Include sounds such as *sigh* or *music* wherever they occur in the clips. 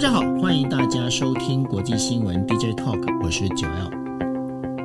大家好，欢迎大家收听国际新闻 DJ Talk，我是九 L。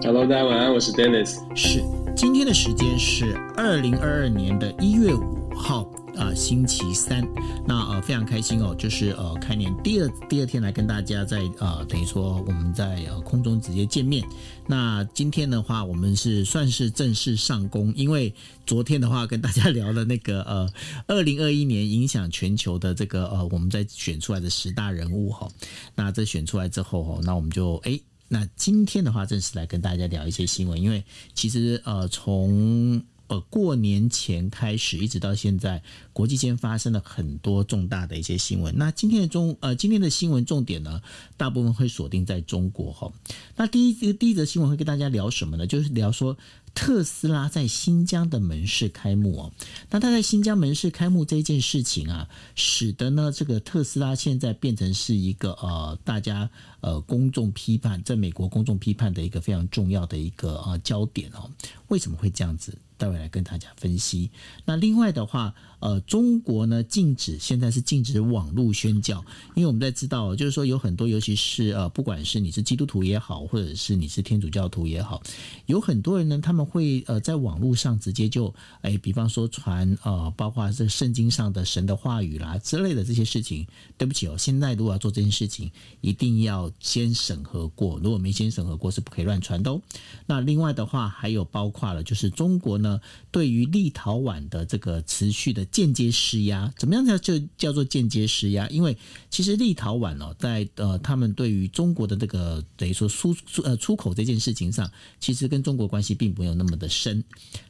Hello，大家晚安，我是 Dennis。是，今天的时间是二零二二年的一月五号。啊、星期三，那呃非常开心哦，就是呃开年第二第二天来跟大家在呃等于说我们在呃空中直接见面。那今天的话，我们是算是正式上工，因为昨天的话跟大家聊了那个呃二零二一年影响全球的这个呃我们在选出来的十大人物哈。那这选出来之后哈，那我们就哎，那今天的话正式来跟大家聊一些新闻，因为其实呃从呃，过年前开始一直到现在，国际间发生了很多重大的一些新闻。那今天的中呃，今天的新闻重点呢，大部分会锁定在中国哈。那第一个第一则新闻会跟大家聊什么呢？就是聊说。特斯拉在新疆的门市开幕哦，那他在新疆门市开幕这件事情啊，使得呢这个特斯拉现在变成是一个呃大家呃公众批判，在美国公众批判的一个非常重要的一个呃焦点哦。为什么会这样子？待会来跟大家分析。那另外的话，呃，中国呢禁止现在是禁止网络宣教，因为我们在知道，就是说有很多，尤其是呃，不管是你是基督徒也好，或者是你是天主教徒也好，有很多人呢，他们会呃在网络上直接就哎，比方说传呃，包括这圣经上的神的话语啦之类的这些事情。对不起哦，现在如果要做这件事情，一定要先审核过，如果没先审核过，是不可以乱传的哦。那另外的话，还有包括了，就是中国呢。对于立陶宛的这个持续的间接施压，怎么样叫就叫做间接施压？因为其实立陶宛哦，在呃他们对于中国的这个等于说输出呃出口这件事情上，其实跟中国关系并没有那么的深。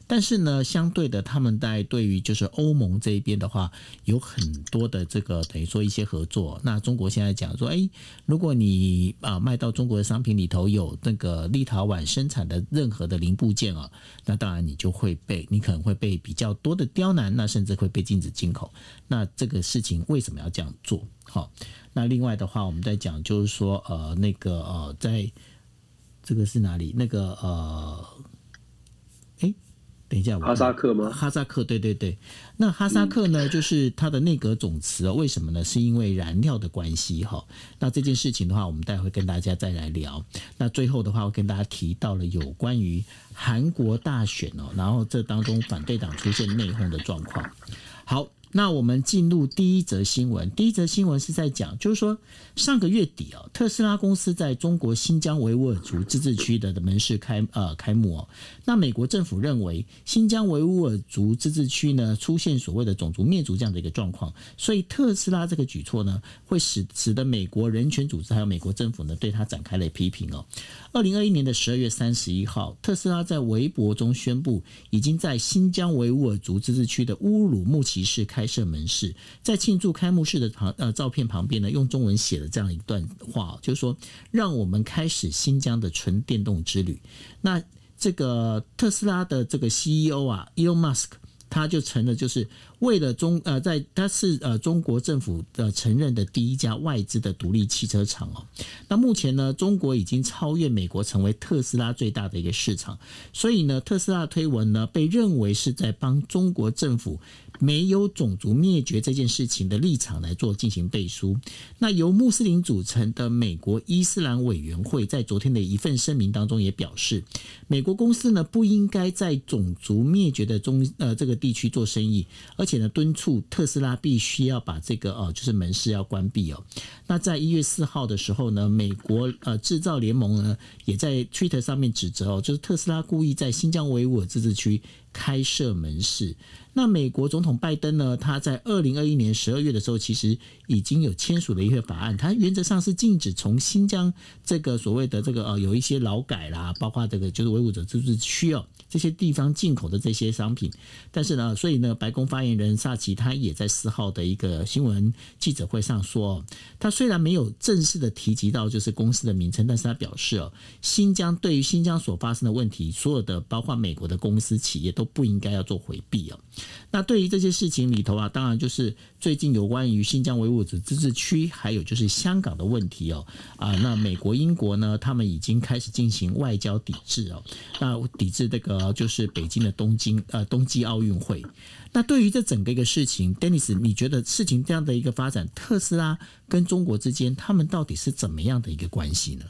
但是呢，相对的，他们在对于就是欧盟这一边的话，有很多的这个等于说一些合作。那中国现在讲说，哎，如果你啊卖到中国的商品里头有那个立陶宛生产的任何的零部件啊，那当然你就会被你可能会被比较多的刁难，那甚至会被禁止进口。那这个事情为什么要这样做？好，那另外的话，我们在讲就是说，呃，那个呃，在这个是哪里？那个呃。等一下，哈萨克吗？哈萨克，对对对。那哈萨克呢？就是它的内阁总辞，为什么呢？是因为燃料的关系哈。那这件事情的话，我们待会跟大家再来聊。那最后的话，我跟大家提到了有关于韩国大选哦，然后这当中反对党出现内讧的状况。好。那我们进入第一则新闻。第一则新闻是在讲，就是说上个月底哦，特斯拉公司在中国新疆维吾尔族自治区的门市开呃开幕哦。那美国政府认为新疆维吾尔族自治区呢出现所谓的种族灭族这样的一个状况，所以特斯拉这个举措呢会使使得美国人权组织还有美国政府呢对他展开了批评哦。二零二一年的十二月三十一号，特斯拉在微博中宣布已经在新疆维吾尔族自治区的乌鲁木齐市开开设门市，在庆祝开幕式的旁呃照片旁边呢，用中文写了这样一段话，就是说，让我们开始新疆的纯电动之旅。那这个特斯拉的这个 CEO 啊，Elon Musk，他就成了就是。为了中呃，在他是呃中国政府的承认的第一家外资的独立汽车厂哦。那目前呢，中国已经超越美国，成为特斯拉最大的一个市场。所以呢，特斯拉推文呢，被认为是在帮中国政府没有种族灭绝这件事情的立场来做进行背书。那由穆斯林组成的美国伊斯兰委员会在昨天的一份声明当中也表示，美国公司呢不应该在种族灭绝的中呃这个地区做生意，而且呢，敦促特斯拉必须要把这个呃，就是门市要关闭哦。那在一月四号的时候呢，美国呃制造联盟呢也在 Twitter 上面指责哦，就是特斯拉故意在新疆维吾尔自治区开设门市。那美国总统拜登呢，他在二零二一年十二月的时候，其实已经有签署了一个法案，他原则上是禁止从新疆这个所谓的这个呃有一些劳改啦，包括这个就是维吾尔自治区哦。这些地方进口的这些商品，但是呢，所以呢，白宫发言人萨奇他也在四号的一个新闻记者会上说，他虽然没有正式的提及到就是公司的名称，但是他表示哦，新疆对于新疆所发生的问题，所有的包括美国的公司企业都不应该要做回避哦。那对于这些事情里头啊，当然就是最近有关于新疆维吾尔自治区，还有就是香港的问题哦。啊，那美国、英国呢，他们已经开始进行外交抵制哦。那抵制这个就是北京的东京呃冬季奥运会。那对于这整个一个事情，Dennis，你觉得事情这样的一个发展，特斯拉跟中国之间，他们到底是怎么样的一个关系呢？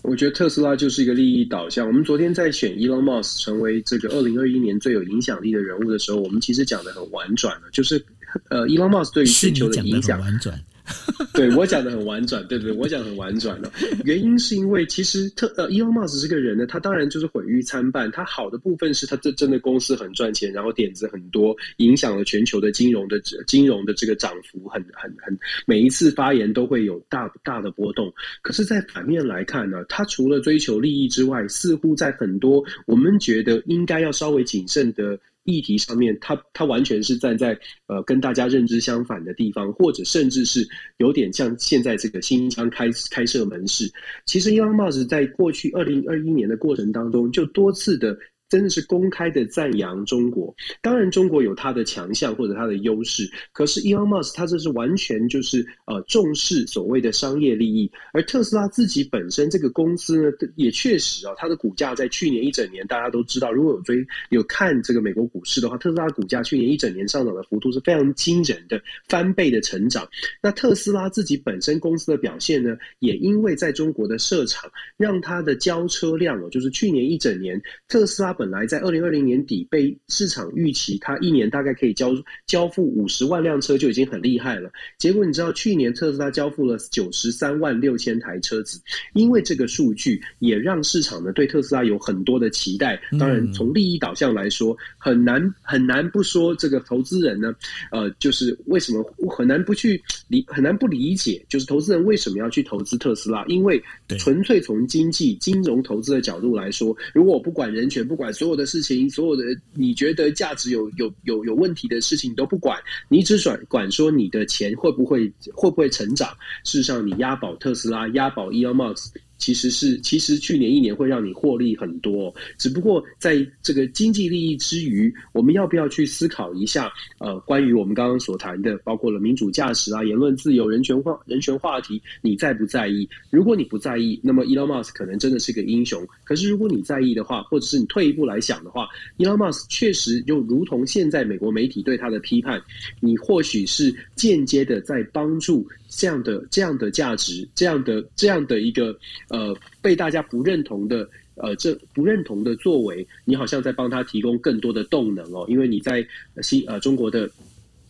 我觉得特斯拉就是一个利益导向。我们昨天在选 Elon Musk 成为这个二零二一年最有影响力的人物的时候，我们其实讲的很婉转了，就是呃，Elon Musk 对于全球的影响。婉转。*laughs* 对我讲的很婉转，对不对，我讲很婉转了。原因是因为其实特呃，Elon Musk 这个人呢，他当然就是毁誉参半。他好的部分是他这真的公司很赚钱，然后点子很多，影响了全球的金融的金融的这个涨幅很很很，每一次发言都会有大大的波动。可是，在反面来看呢，他除了追求利益之外，似乎在很多我们觉得应该要稍微谨慎的。议题上面，他他完全是站在呃跟大家认知相反的地方，或者甚至是有点像现在这个新疆开开设门市。其实伊朗帽子在过去二零二一年的过程当中，就多次的。真的是公开的赞扬中国，当然中国有它的强项或者它的优势，可是 Elon Musk 他这是完全就是呃重视所谓的商业利益，而特斯拉自己本身这个公司呢，也确实啊，它的股价在去年一整年大家都知道，如果有追有看这个美国股市的话，特斯拉股价去年一整年上涨的幅度是非常惊人的，翻倍的成长。那特斯拉自己本身公司的表现呢，也因为在中国的设厂，让它的交车量哦，就是去年一整年特斯拉。本来在二零二零年底被市场预期，它一年大概可以交交付五十万辆车就已经很厉害了。结果你知道，去年特斯拉交付了九十三万六千台车子，因为这个数据也让市场呢对特斯拉有很多的期待。当然，从利益导向来说，很难很难不说这个投资人呢，呃，就是为什么很难不去理很难不理解，就是投资人为什么要去投资特斯拉？因为纯粹从经济金融投资的角度来说，如果我不管人权，不管所有的事情，所有的你觉得价值有有有有问题的事情你都不管，你只管管说你的钱会不会会不会成长。事实上，你押宝特斯拉，押宝 Elon Musk。其实是，其实去年一年会让你获利很多，只不过在这个经济利益之余，我们要不要去思考一下？呃，关于我们刚刚所谈的，包括了民主价值啊、言论自由、人权话、人权话题，你在不在意？如果你不在意，那么 Elon Musk 可能真的是个英雄。可是如果你在意的话，或者是你退一步来想的话，Elon Musk 确实就如同现在美国媒体对他的批判，你或许是间接的在帮助。这样的这样的价值，这样的这样的一个呃被大家不认同的呃这不认同的作为，你好像在帮他提供更多的动能哦，因为你在新呃中国的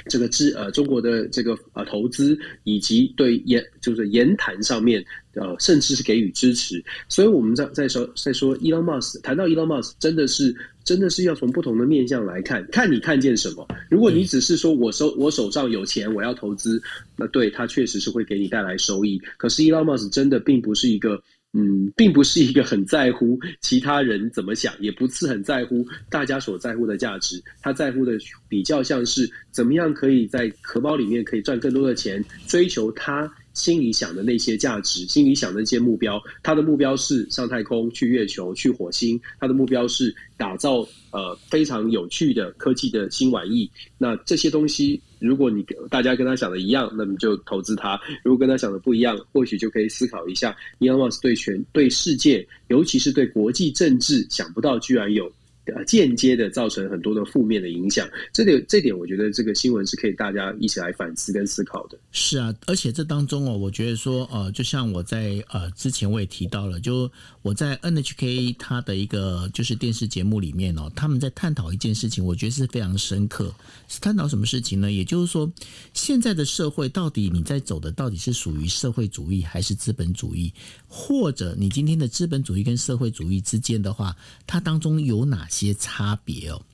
这个资呃中国的这个呃投资以及对言就是言谈上面。呃，甚至是给予支持，所以我们在在说在说 Elon Musk，谈到 Elon Musk，真的是真的是要从不同的面向来看，看你看见什么。如果你只是说我手我手上有钱，我要投资，那对他确实是会给你带来收益。可是 Elon Musk 真的并不是一个，嗯，并不是一个很在乎其他人怎么想，也不是很在乎大家所在乎的价值。他在乎的比较像是怎么样可以在荷包里面可以赚更多的钱，追求他。心里想的那些价值，心里想的那些目标，他的目标是上太空、去月球、去火星。他的目标是打造呃非常有趣的科技的新玩意。那这些东西，如果你大家跟他想的一样，那么就投资他；如果跟他想的不一样，或许就可以思考一下。Elon Musk 对全对世界，尤其是对国际政治，想不到居然有。呃，间接的造成很多的负面的影响，这点这点，我觉得这个新闻是可以大家一起来反思跟思考的。是啊，而且这当中哦，我觉得说，呃，就像我在呃之前我也提到了，就我在 NHK 它的一个就是电视节目里面哦，他们在探讨一件事情，我觉得是非常深刻。探讨什么事情呢？也就是说，现在的社会到底你在走的到底是属于社会主义还是资本主义，或者你今天的资本主义跟社会主义之间的话，它当中有哪些差别哦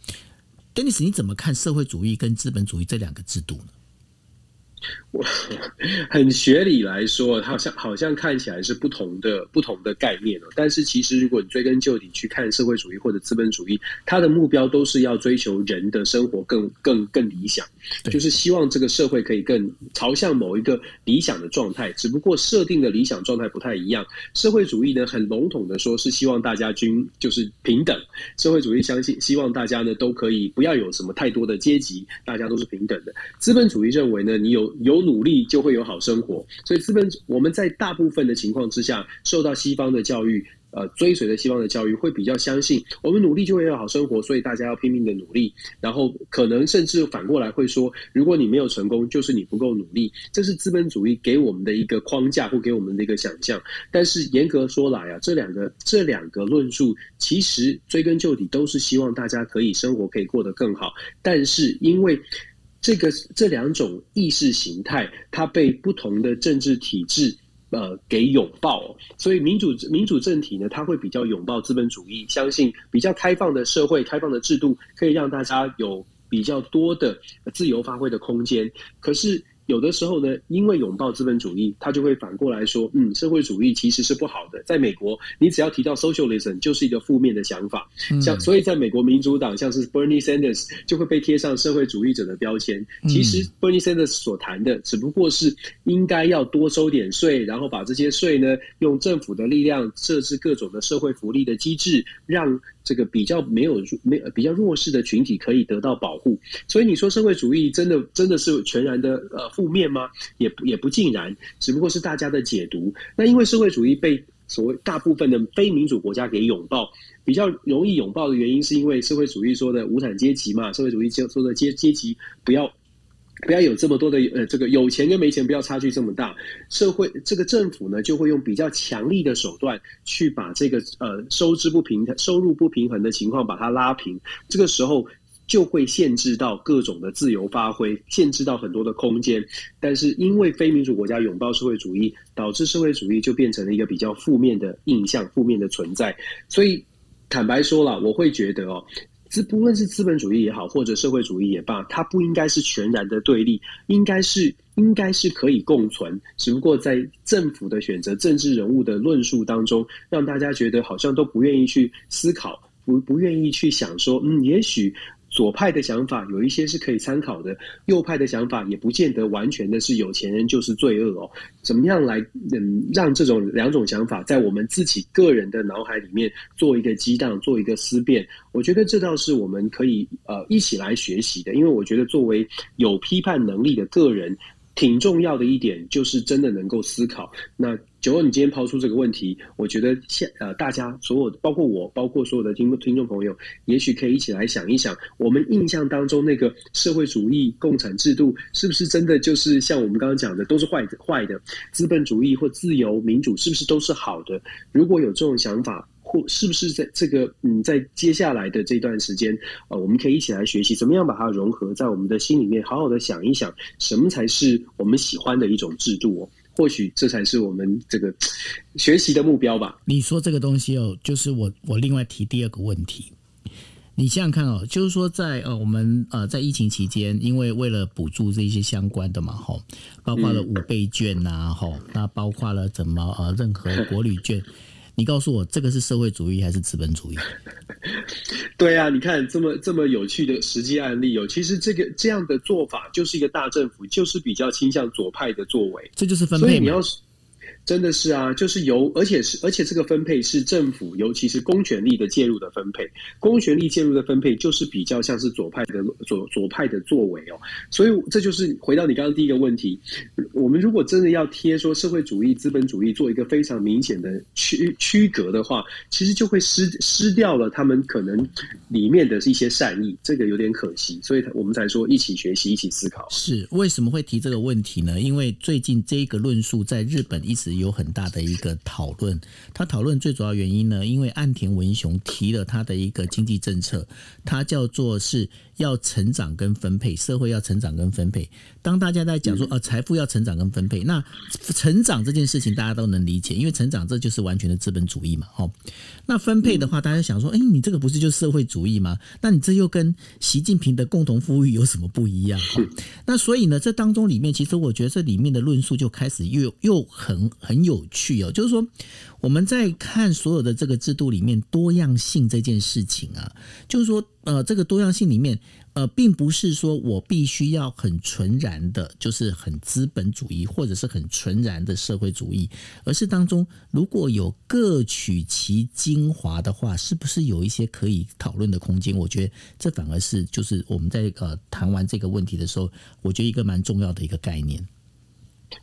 ，Dennis，你怎么看社会主义跟资本主义这两个制度呢？我很学理来说，好像好像看起来是不同的不同的概念哦。但是其实，如果你追根究底去看社会主义或者资本主义，它的目标都是要追求人的生活更更更理想，就是希望这个社会可以更朝向某一个理想的状态。只不过设定的理想状态不太一样。社会主义呢，很笼统的说是希望大家均就是平等。社会主义相信希望大家呢都可以不要有什么太多的阶级，大家都是平等的。资本主义认为呢，你有有努力就会有好生活，所以资本我们在大部分的情况之下，受到西方的教育，呃，追随的西方的教育，会比较相信我们努力就会有好生活，所以大家要拼命的努力，然后可能甚至反过来会说，如果你没有成功，就是你不够努力，这是资本主义给我们的一个框架或给我们的一个想象。但是严格说来啊，这两个这两个论述其实追根究底都是希望大家可以生活可以过得更好，但是因为。这个这两种意识形态，它被不同的政治体制呃给拥抱，所以民主民主政体呢，它会比较拥抱资本主义，相信比较开放的社会、开放的制度，可以让大家有比较多的自由发挥的空间。可是。有的时候呢，因为拥抱资本主义，他就会反过来说，嗯，社会主义其实是不好的。在美国，你只要提到 socialism，就是一个负面的想法。像所以，在美国民主党，像是 Bernie Sanders 就会被贴上社会主义者的标签。其实 Bernie Sanders 所谈的，只不过是应该要多收点税，然后把这些税呢，用政府的力量设置各种的社会福利的机制，让。这个比较没有没比较弱势的群体可以得到保护，所以你说社会主义真的真的是全然的呃负面吗？也也不尽然，只不过是大家的解读。那因为社会主义被所谓大部分的非民主国家给拥抱，比较容易拥抱的原因是因为社会主义说的无产阶级嘛，社会主义就说的阶阶级不要。不要有这么多的呃，这个有钱跟没钱不要差距这么大。社会这个政府呢，就会用比较强力的手段去把这个呃收支不平衡、收入不平衡的情况把它拉平。这个时候就会限制到各种的自由发挥，限制到很多的空间。但是因为非民主国家拥抱社会主义，导致社会主义就变成了一个比较负面的印象、负面的存在。所以坦白说了，我会觉得哦。资不论是资本主义也好，或者社会主义也罢，它不应该是全然的对立，应该是应该是可以共存。只不过在政府的选择、政治人物的论述当中，让大家觉得好像都不愿意去思考，不不愿意去想说，嗯，也许。左派的想法有一些是可以参考的，右派的想法也不见得完全的是有钱人就是罪恶哦。怎么样来嗯让这种两种想法在我们自己个人的脑海里面做一个激荡，做一个思辨？我觉得这倒是我们可以呃一起来学习的，因为我觉得作为有批判能力的个人。挺重要的一点就是真的能够思考。那九欧，你今天抛出这个问题，我觉得现呃大家所有包括我，包括所有的听听众朋友，也许可以一起来想一想，我们印象当中那个社会主义共产制度，是不是真的就是像我们刚刚讲的都是坏的坏的？资本主义或自由民主是不是都是好的？如果有这种想法。或是不是在这个嗯，在接下来的这段时间，呃，我们可以一起来学习，怎么样把它融合在我们的心里面，好好的想一想，什么才是我们喜欢的一种制度哦？或许这才是我们这个学习的目标吧。你说这个东西哦，就是我我另外提第二个问题，你想想看哦，就是说在呃我们呃在疫情期间，因为为了补助这些相关的嘛，吼，包括了五倍券呐，吼，那包括了怎么呃任何国旅券。你告诉我，这个是社会主义还是资本主义？*laughs* 对啊，你看这么这么有趣的实际案例哦，其实这个这样的做法就是一个大政府，就是比较倾向左派的作为，这就是分配。真的是啊，就是由，而且是，而且这个分配是政府，尤其是公权力的介入的分配。公权力介入的分配，就是比较像是左派的左左派的作为哦。所以这就是回到你刚刚第一个问题，我们如果真的要贴说社会主义、资本主义做一个非常明显的区区隔的话，其实就会失失掉了他们可能里面的一些善意，这个有点可惜。所以我们才说一起学习，一起思考。是为什么会提这个问题呢？因为最近这个论述在日本一直。有很大的一个讨论，他讨论最主要原因呢，因为岸田文雄提了他的一个经济政策，他叫做是要成长跟分配，社会要成长跟分配。当大家在讲说啊财富要成长跟分配，那成长这件事情大家都能理解，因为成长这就是完全的资本主义嘛，哦。那分配的话，大家想说，哎，你这个不是就是社会主义吗？那你这又跟习近平的共同富裕有什么不一样？那所以呢，这当中里面，其实我觉得这里面的论述就开始又又很很有趣哦，就是说。我们在看所有的这个制度里面多样性这件事情啊，就是说，呃，这个多样性里面，呃，并不是说我必须要很纯然的，就是很资本主义或者是很纯然的社会主义，而是当中如果有各取其精华的话，是不是有一些可以讨论的空间？我觉得这反而是就是我们在呃谈完这个问题的时候，我觉得一个蛮重要的一个概念。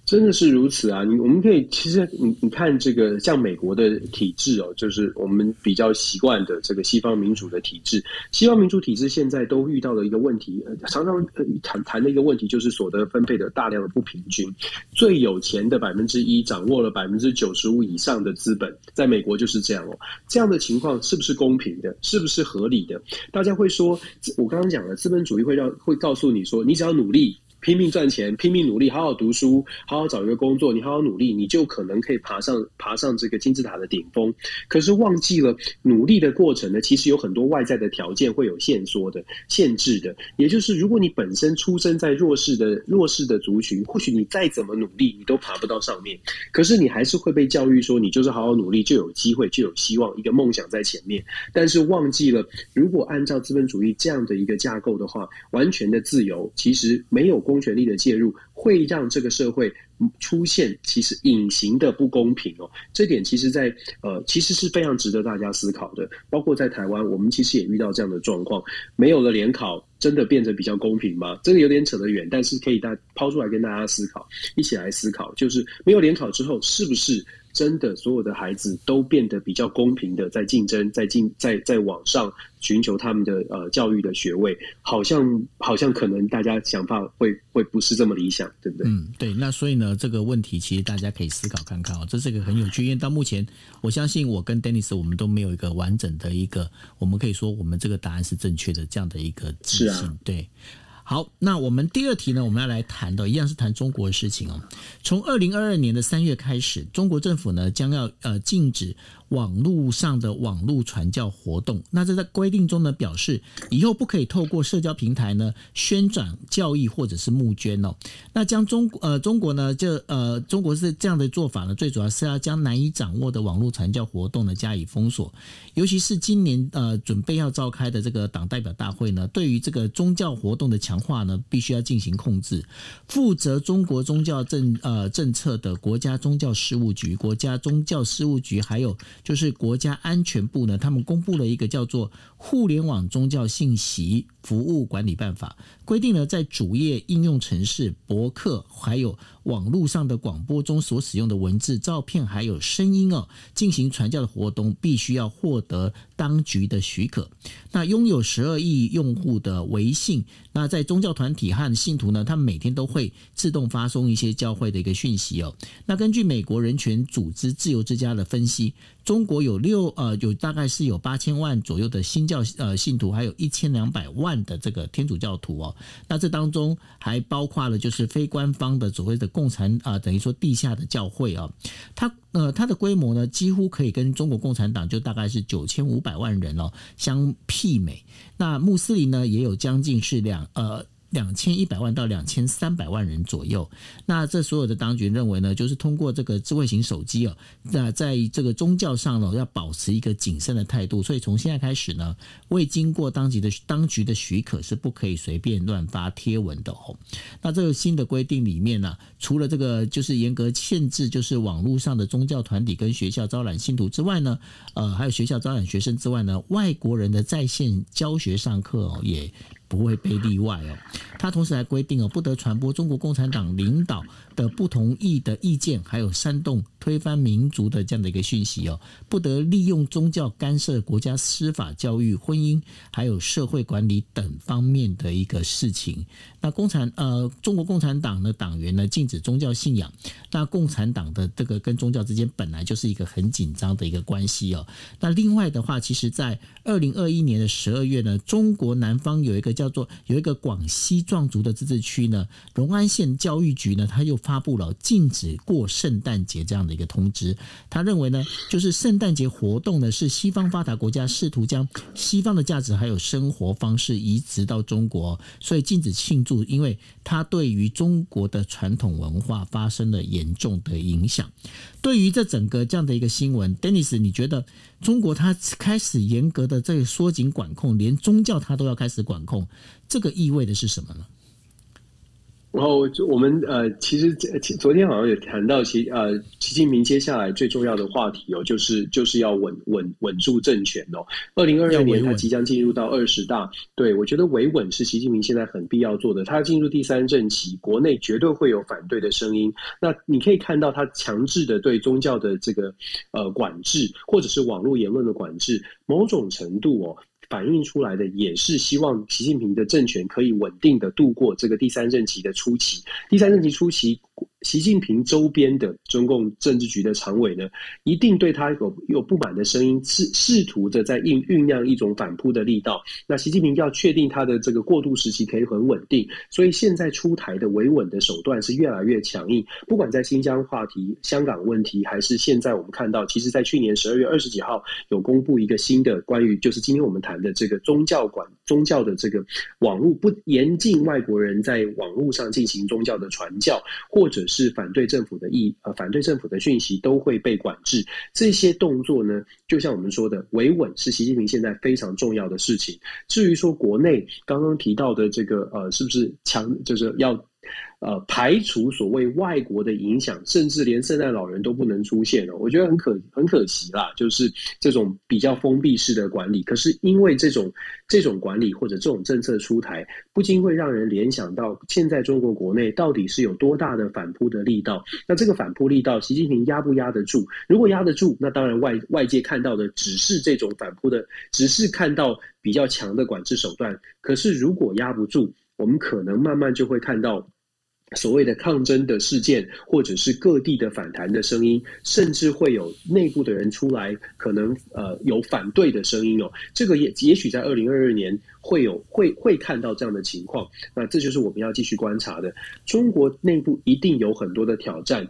真的是如此啊！你我们可以其实你你看这个像美国的体制哦，就是我们比较习惯的这个西方民主的体制。西方民主体制现在都遇到了一个问题，常常谈谈的一个问题就是所得分配的大量的不平均。最有钱的百分之一掌握了百分之九十五以上的资本，在美国就是这样哦。这样的情况是不是公平的？是不是合理的？大家会说，我刚刚讲了，资本主义会让会告诉你说，你只要努力。拼命赚钱，拼命努力，好好读书，好好找一个工作，你好好努力，你就可能可以爬上爬上这个金字塔的顶峰。可是忘记了努力的过程呢，其实有很多外在的条件会有限缩的、限制的。也就是，如果你本身出生在弱势的弱势的族群，或许你再怎么努力，你都爬不到上面。可是你还是会被教育说，你就是好好努力就有机会，就有希望，一个梦想在前面。但是忘记了，如果按照资本主义这样的一个架构的话，完全的自由其实没有公公权力的介入，会让这个社会出现其实隐形的不公平哦。这点其实在，在呃，其实是非常值得大家思考的。包括在台湾，我们其实也遇到这样的状况。没有了联考，真的变得比较公平吗？这个有点扯得远，但是可以大抛出来跟大家思考，一起来思考，就是没有联考之后，是不是？真的，所有的孩子都变得比较公平的在竞争，在竞在在网上寻求他们的呃教育的学位，好像好像可能大家想法会会不是这么理想，对不对？嗯，对。那所以呢，这个问题其实大家可以思考看看哦，这是一个很有趣，因为到目前，我相信我跟 Dennis 我们都没有一个完整的一个，我们可以说我们这个答案是正确的这样的一个自信，啊，对。好，那我们第二题呢，我们要来谈的一样是谈中国的事情哦。从二零二二年的三月开始，中国政府呢将要呃禁止。网络上的网络传教活动，那这在规定中呢表示，以后不可以透过社交平台呢宣传教义或者是募捐哦。那将中呃中国呢这呃中国是这样的做法呢，最主要是要将难以掌握的网络传教活动呢加以封锁，尤其是今年呃准备要召开的这个党代表大会呢，对于这个宗教活动的强化呢，必须要进行控制。负责中国宗教政呃政策的国家宗教事务局、国家宗教事务局还有。就是国家安全部呢，他们公布了一个叫做《互联网宗教信息服务管理办法》，规定呢在主页应用程式、博客还有网络上的广播中所使用的文字、照片还有声音哦，进行传教的活动，必须要获得当局的许可。那拥有十二亿用户的微信，那在宗教团体和信徒呢，他们每天都会自动发送一些教会的一个讯息哦。那根据美国人权组织自由之家的分析。中国有六呃，有大概是有八千万左右的新教呃信徒，还有一千两百万的这个天主教徒哦。那这当中还包括了就是非官方的所谓的共产啊、等于说地下的教会啊。他呃它的规模呢，几乎可以跟中国共产党就大概是九千五百万人哦相媲美。那穆斯林呢，也有将近是两呃。两千一百万到两千三百万人左右，那这所有的当局认为呢，就是通过这个智慧型手机哦，那在这个宗教上呢，要保持一个谨慎的态度，所以从现在开始呢，未经过当局的当局的许可是不可以随便乱发贴文的哦。那这个新的规定里面呢，除了这个就是严格限制，就是网络上的宗教团体跟学校招揽信徒之外呢，呃，还有学校招揽学生之外呢，外国人的在线教学上课哦也。不会被例外哦。他同时还规定哦，不得传播中国共产党领导的不同意的意见，还有煽动推翻民族的这样的一个讯息哦，不得利用宗教干涉国家司法、教育、婚姻，还有社会管理等方面的一个事情。那共产呃，中国共产党的党员呢，禁止宗教信仰。那共产党的这个跟宗教之间本来就是一个很紧张的一个关系哦。那另外的话，其实在二零二一年的十二月呢，中国南方有一个叫做有一个广西壮族的自治区呢，隆安县教育局呢，他又发布了禁止过圣诞节这样的一个通知。他认为呢，就是圣诞节活动呢，是西方发达国家试图将西方的价值还有生活方式移植到中国，所以禁止庆祝。因为它对于中国的传统文化发生了严重的影响。对于这整个这样的一个新闻，Dennis，你觉得中国它开始严格的在缩紧管控，连宗教它都要开始管控，这个意味的是什么呢？然后就我们呃，其实昨天好像也谈到习呃习近平接下来最重要的话题哦，就是就是要稳稳稳住政权哦。二零二二年他即将进入到二十大，对，我觉得维稳是习近平现在很必要做的。他进入第三任期，国内绝对会有反对的声音。那你可以看到他强制的对宗教的这个呃管制，或者是网络言论的管制，某种程度哦。反映出来的也是希望习近平的政权可以稳定的度过这个第三任期的初期。第三任期初期。习近平周边的中共政治局的常委呢，一定对他有有不满的声音，试试图的在酝酝酿一种反扑的力道。那习近平要确定他的这个过渡时期可以很稳定，所以现在出台的维稳的手段是越来越强硬。不管在新疆话题、香港问题，还是现在我们看到，其实在去年十二月二十几号有公布一个新的关于，就是今天我们谈的这个宗教管宗教的这个网络不严禁外国人在网络上进行宗教的传教，或或者是。是反对政府的意呃，反对政府的讯息都会被管制。这些动作呢，就像我们说的，维稳是习近平现在非常重要的事情。至于说国内刚刚提到的这个呃，是不是强就是要？呃，排除所谓外国的影响，甚至连圣诞老人都不能出现了，我觉得很可很可惜啦。就是这种比较封闭式的管理，可是因为这种这种管理或者这种政策出台，不禁会让人联想到，现在中国国内到底是有多大的反扑的力道？那这个反扑力道，习近平压不压得住？如果压得住，那当然外外界看到的只是这种反扑的，只是看到比较强的管制手段。可是如果压不住，我们可能慢慢就会看到。所谓的抗争的事件，或者是各地的反弹的声音，甚至会有内部的人出来，可能呃有反对的声音哦。这个也也许在二零二二年会有会会看到这样的情况。那这就是我们要继续观察的。中国内部一定有很多的挑战。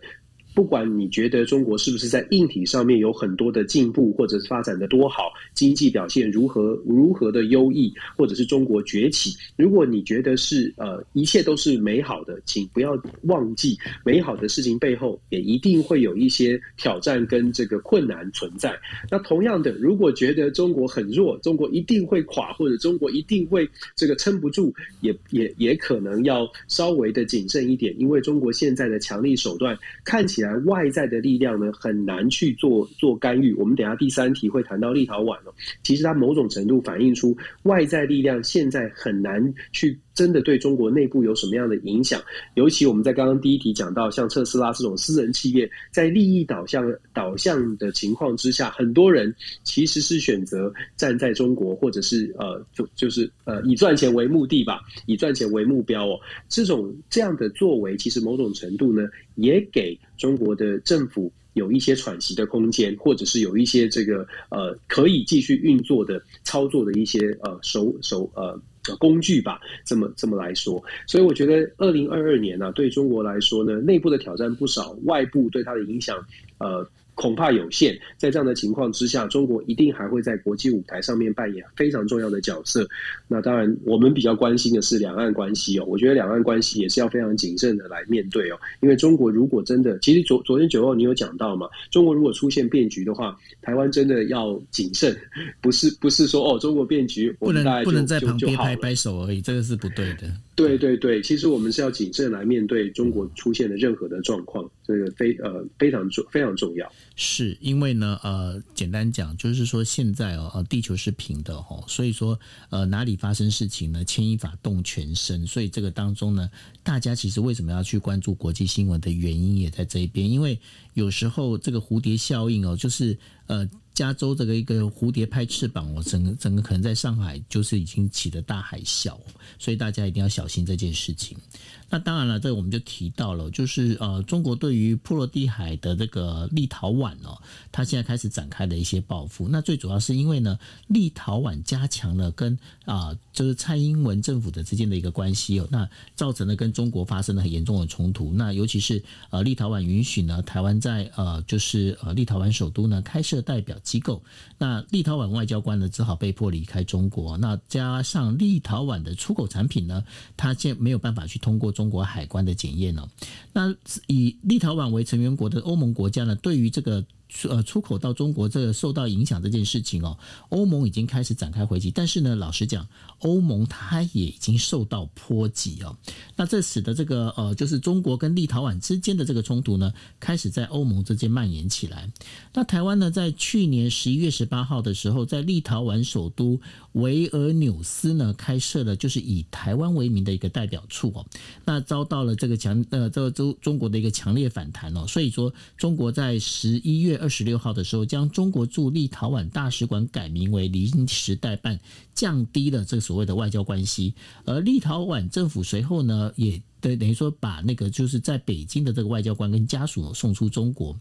不管你觉得中国是不是在硬体上面有很多的进步，或者是发展的多好，经济表现如何如何的优异，或者是中国崛起，如果你觉得是呃一切都是美好的，请不要忘记美好的事情背后也一定会有一些挑战跟这个困难存在。那同样的，如果觉得中国很弱，中国一定会垮，或者中国一定会这个撑不住，也也也可能要稍微的谨慎一点，因为中国现在的强力手段看起来。外在的力量呢，很难去做做干预。我们等下第三题会谈到立陶宛哦，其实它某种程度反映出外在力量现在很难去真的对中国内部有什么样的影响。尤其我们在刚刚第一题讲到，像特斯拉这种私人企业，在利益导向导向的情况之下，很多人其实是选择站在中国，或者是呃，就就是呃，以赚钱为目的吧，以赚钱为目标哦。这种这样的作为，其实某种程度呢，也给中国的政府有一些喘息的空间，或者是有一些这个呃可以继续运作的操作的一些呃手手呃工具吧，这么这么来说，所以我觉得二零二二年呢、对中国来说呢，内部的挑战不少，外部对它的影响呃。恐怕有限，在这样的情况之下，中国一定还会在国际舞台上面扮演非常重要的角色。那当然，我们比较关心的是两岸关系哦。我觉得两岸关系也是要非常谨慎的来面对哦。因为中国如果真的，其实昨昨天九号你有讲到嘛，中国如果出现变局的话，台湾真的要谨慎，*laughs* 不是不是说哦，中国变局，我们大概就不能不能在旁边拍拍手而已，这个是不对的。对对对，其实我们是要谨慎来面对中国出现的任何的状况，这个非呃非常重非常重要。是因为呢呃，简单讲就是说现在哦呃地球是平的哦，所以说呃哪里发生事情呢，牵一发动全身，所以这个当中呢，大家其实为什么要去关注国际新闻的原因也在这一边，因为有时候这个蝴蝶效应哦，就是呃。加州这个一个蝴蝶拍翅膀，我整个整个可能在上海就是已经起了大海啸，所以大家一定要小心这件事情。那当然了，这我们就提到了，就是呃，中国对于波罗的海的这个立陶宛哦，它现在开始展开了一些报复。那最主要是因为呢，立陶宛加强了跟啊、就是蔡英文政府的之间的一个关系哦，那造成了跟中国发生了很严重的冲突。那尤其是呃，立陶宛允许呢，台湾在呃，就是呃，立陶宛首都呢开设代表机构。那立陶宛外交官呢，只好被迫离开中国。那加上立陶宛的出口产品呢，它现没有办法去通过。中国海关的检验哦，那以立陶宛为成员国的欧盟国家呢，对于这个。呃，出口到中国这个受到影响这件事情哦，欧盟已经开始展开回击，但是呢，老实讲，欧盟它也已经受到波及哦。那这使得这个呃，就是中国跟立陶宛之间的这个冲突呢，开始在欧盟之间蔓延起来。那台湾呢，在去年十一月十八号的时候，在立陶宛首都维尔纽斯呢，开设了就是以台湾为名的一个代表处哦。那遭到了这个强呃，这个中中国的一个强烈反弹哦。所以说，中国在十一月。二十六号的时候，将中国驻立陶宛大使馆改名为临时代办，降低了这所谓的外交关系。而立陶宛政府随后呢，也。对，等于说把那个就是在北京的这个外交官跟家属送出中国。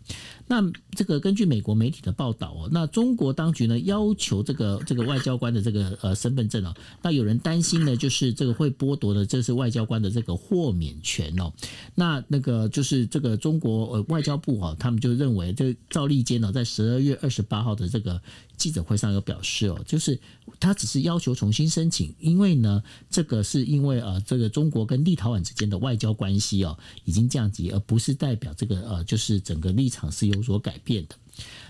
那这个根据美国媒体的报道哦，那中国当局呢要求这个这个外交官的这个呃身份证哦，那有人担心呢，就是这个会剥夺的这是外交官的这个豁免权哦。那那个就是这个中国呃外交部啊，他们就认为这赵立坚呢，在十二月二十八号的这个。记者会上有表示哦，就是他只是要求重新申请，因为呢，这个是因为呃，这个中国跟立陶宛之间的外交关系哦已经降级，而不是代表这个呃，就是整个立场是有所改变的。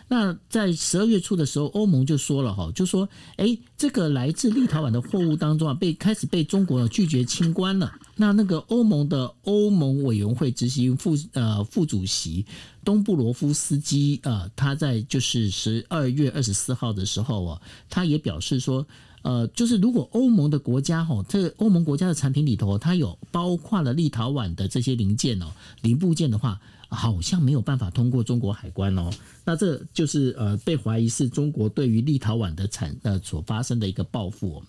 那在十二月初的时候，欧盟就说了哈，就说，哎，这个来自立陶宛的货物当中啊，被开始被中国拒绝清关了。那那个欧盟的欧盟委员会执行副呃副主席东布罗夫斯基呃，他在就是十二月二十四号的时候啊，他也表示说，呃，就是如果欧盟的国家哈，这欧盟国家的产品里头，它有包括了立陶宛的这些零件哦，零部件的话。好像没有办法通过中国海关哦，那这就是呃被怀疑是中国对于立陶宛的产呃所发生的一个报复。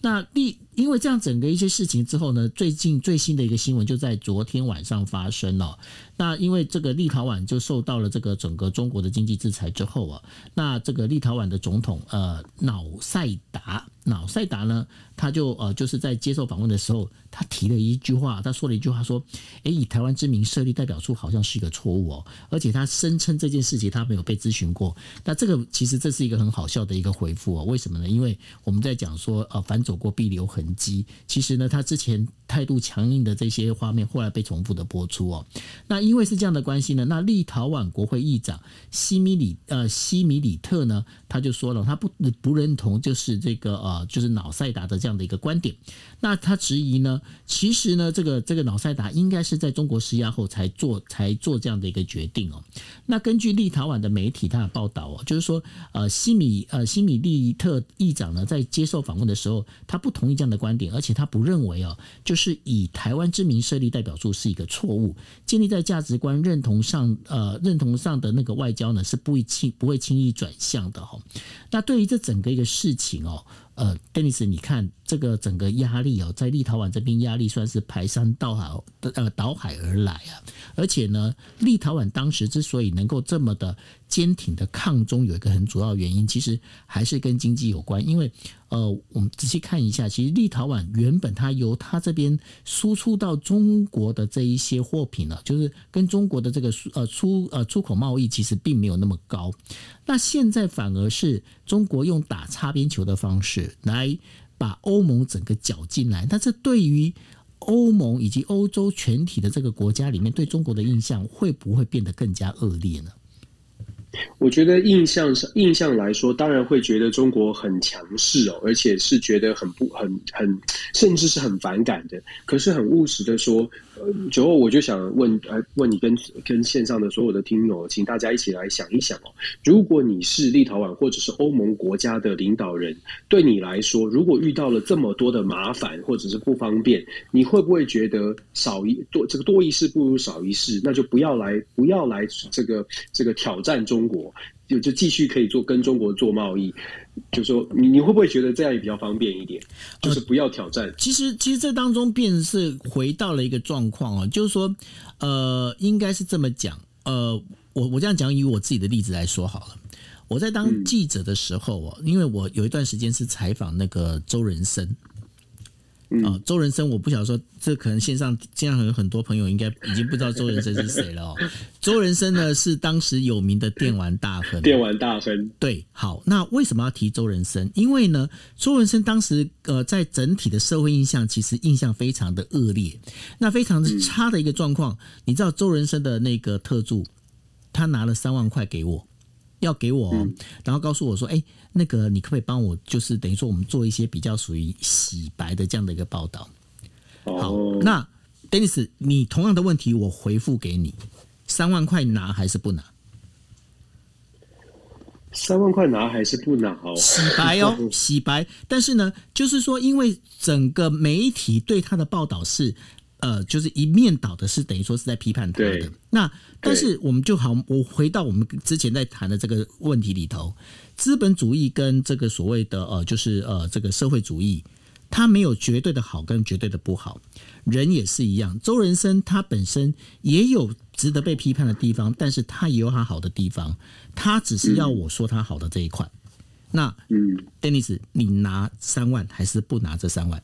那立因为这样整个一些事情之后呢，最近最新的一个新闻就在昨天晚上发生了。那因为这个立陶宛就受到了这个整个中国的经济制裁之后啊，那这个立陶宛的总统呃瑙塞达瑙塞达呢，他就呃就是在接受访问的时候，他提了一句话，他说了一句话说，诶，以台湾之名设立代表处好像是一个错误哦，而且他声称这件事情他没有被咨询过。那这个其实这是一个很好笑的一个回复哦，为什么呢？因为我们在讲说呃反。走过必留痕迹。其实呢，他之前态度强硬的这些画面，后来被重复的播出哦。那因为是这样的关系呢，那立陶宛国会议长西米里呃西米里特呢，他就说了，他不不认同就是这个呃就是瑙塞达的这样的一个观点。那他质疑呢，其实呢，这个这个瑙塞达应该是在中国施压后才做才做这样的一个决定哦。那根据立陶宛的媒体他的报道哦，就是说呃西米呃西米利特议长呢在接受访问的时候。他不同意这样的观点，而且他不认为哦，就是以台湾之名设立代表处是一个错误。建立在价值观认同上，呃，认同上的那个外交呢，是不会轻不会轻易转向的哈。那对于这整个一个事情哦。呃，Dennis，你看这个整个压力哦，在立陶宛这边压力算是排山倒海，呃，倒海而来啊。而且呢，立陶宛当时之所以能够这么的坚挺的抗中，有一个很主要原因，其实还是跟经济有关。因为呃，我们仔细看一下，其实立陶宛原本它由它这边输出到中国的这一些货品呢，就是跟中国的这个呃出呃出口贸易其实并没有那么高。那现在反而是中国用打擦边球的方式。来把欧盟整个搅进来，那这对于欧盟以及欧洲全体的这个国家里面对中国的印象会不会变得更加恶劣呢？我觉得印象上，印象来说，当然会觉得中国很强势哦，而且是觉得很不很很，甚至是很反感的。可是很务实的说，最后我就想问，呃，问你跟跟线上的所有的听友，请大家一起来想一想哦，如果你是立陶宛或者是欧盟国家的领导人，对你来说，如果遇到了这么多的麻烦或者是不方便，你会不会觉得少一多这个多一事不如少一事？那就不要来，不要来这个这个挑战中国。就就继续可以做跟中国做贸易，就说你你会不会觉得这样也比较方便一点？就是不要挑战。呃、其实其实这当中便是回到了一个状况哦，就是说呃，应该是这么讲。呃，我我这样讲以我自己的例子来说好了。我在当记者的时候哦，嗯、因为我有一段时间是采访那个周仁生。啊，周仁生，我不晓得说，这可能线上线上有很多朋友应该已经不知道周仁生是谁了哦。*laughs* 周仁生呢是当时有名的电玩大亨，电玩大亨。对，好，那为什么要提周仁生？因为呢，周仁生当时呃在整体的社会印象其实印象非常的恶劣，那非常的差的一个状况。嗯、你知道周仁生的那个特助，他拿了三万块给我。要给我，然后告诉我说：“哎，那个你可不可以帮我，就是等于说我们做一些比较属于洗白的这样的一个报道。”好，那 Dennis，你同样的问题我回复给你：三万块拿还是不拿？三万块拿还是不拿？哦，洗白哦，*laughs* 洗白。但是呢，就是说，因为整个媒体对他的报道是。呃，就是一面倒的，是等于说是在批判他的。那但是我们就好，我回到我们之前在谈的这个问题里头，资本主义跟这个所谓的呃，就是呃，这个社会主义，它没有绝对的好跟绝对的不好。人也是一样，周仁生他本身也有值得被批判的地方，但是他也有他好的地方。他只是要我说他好的这一块。嗯、那嗯，Dennis，你拿三万还是不拿这三万？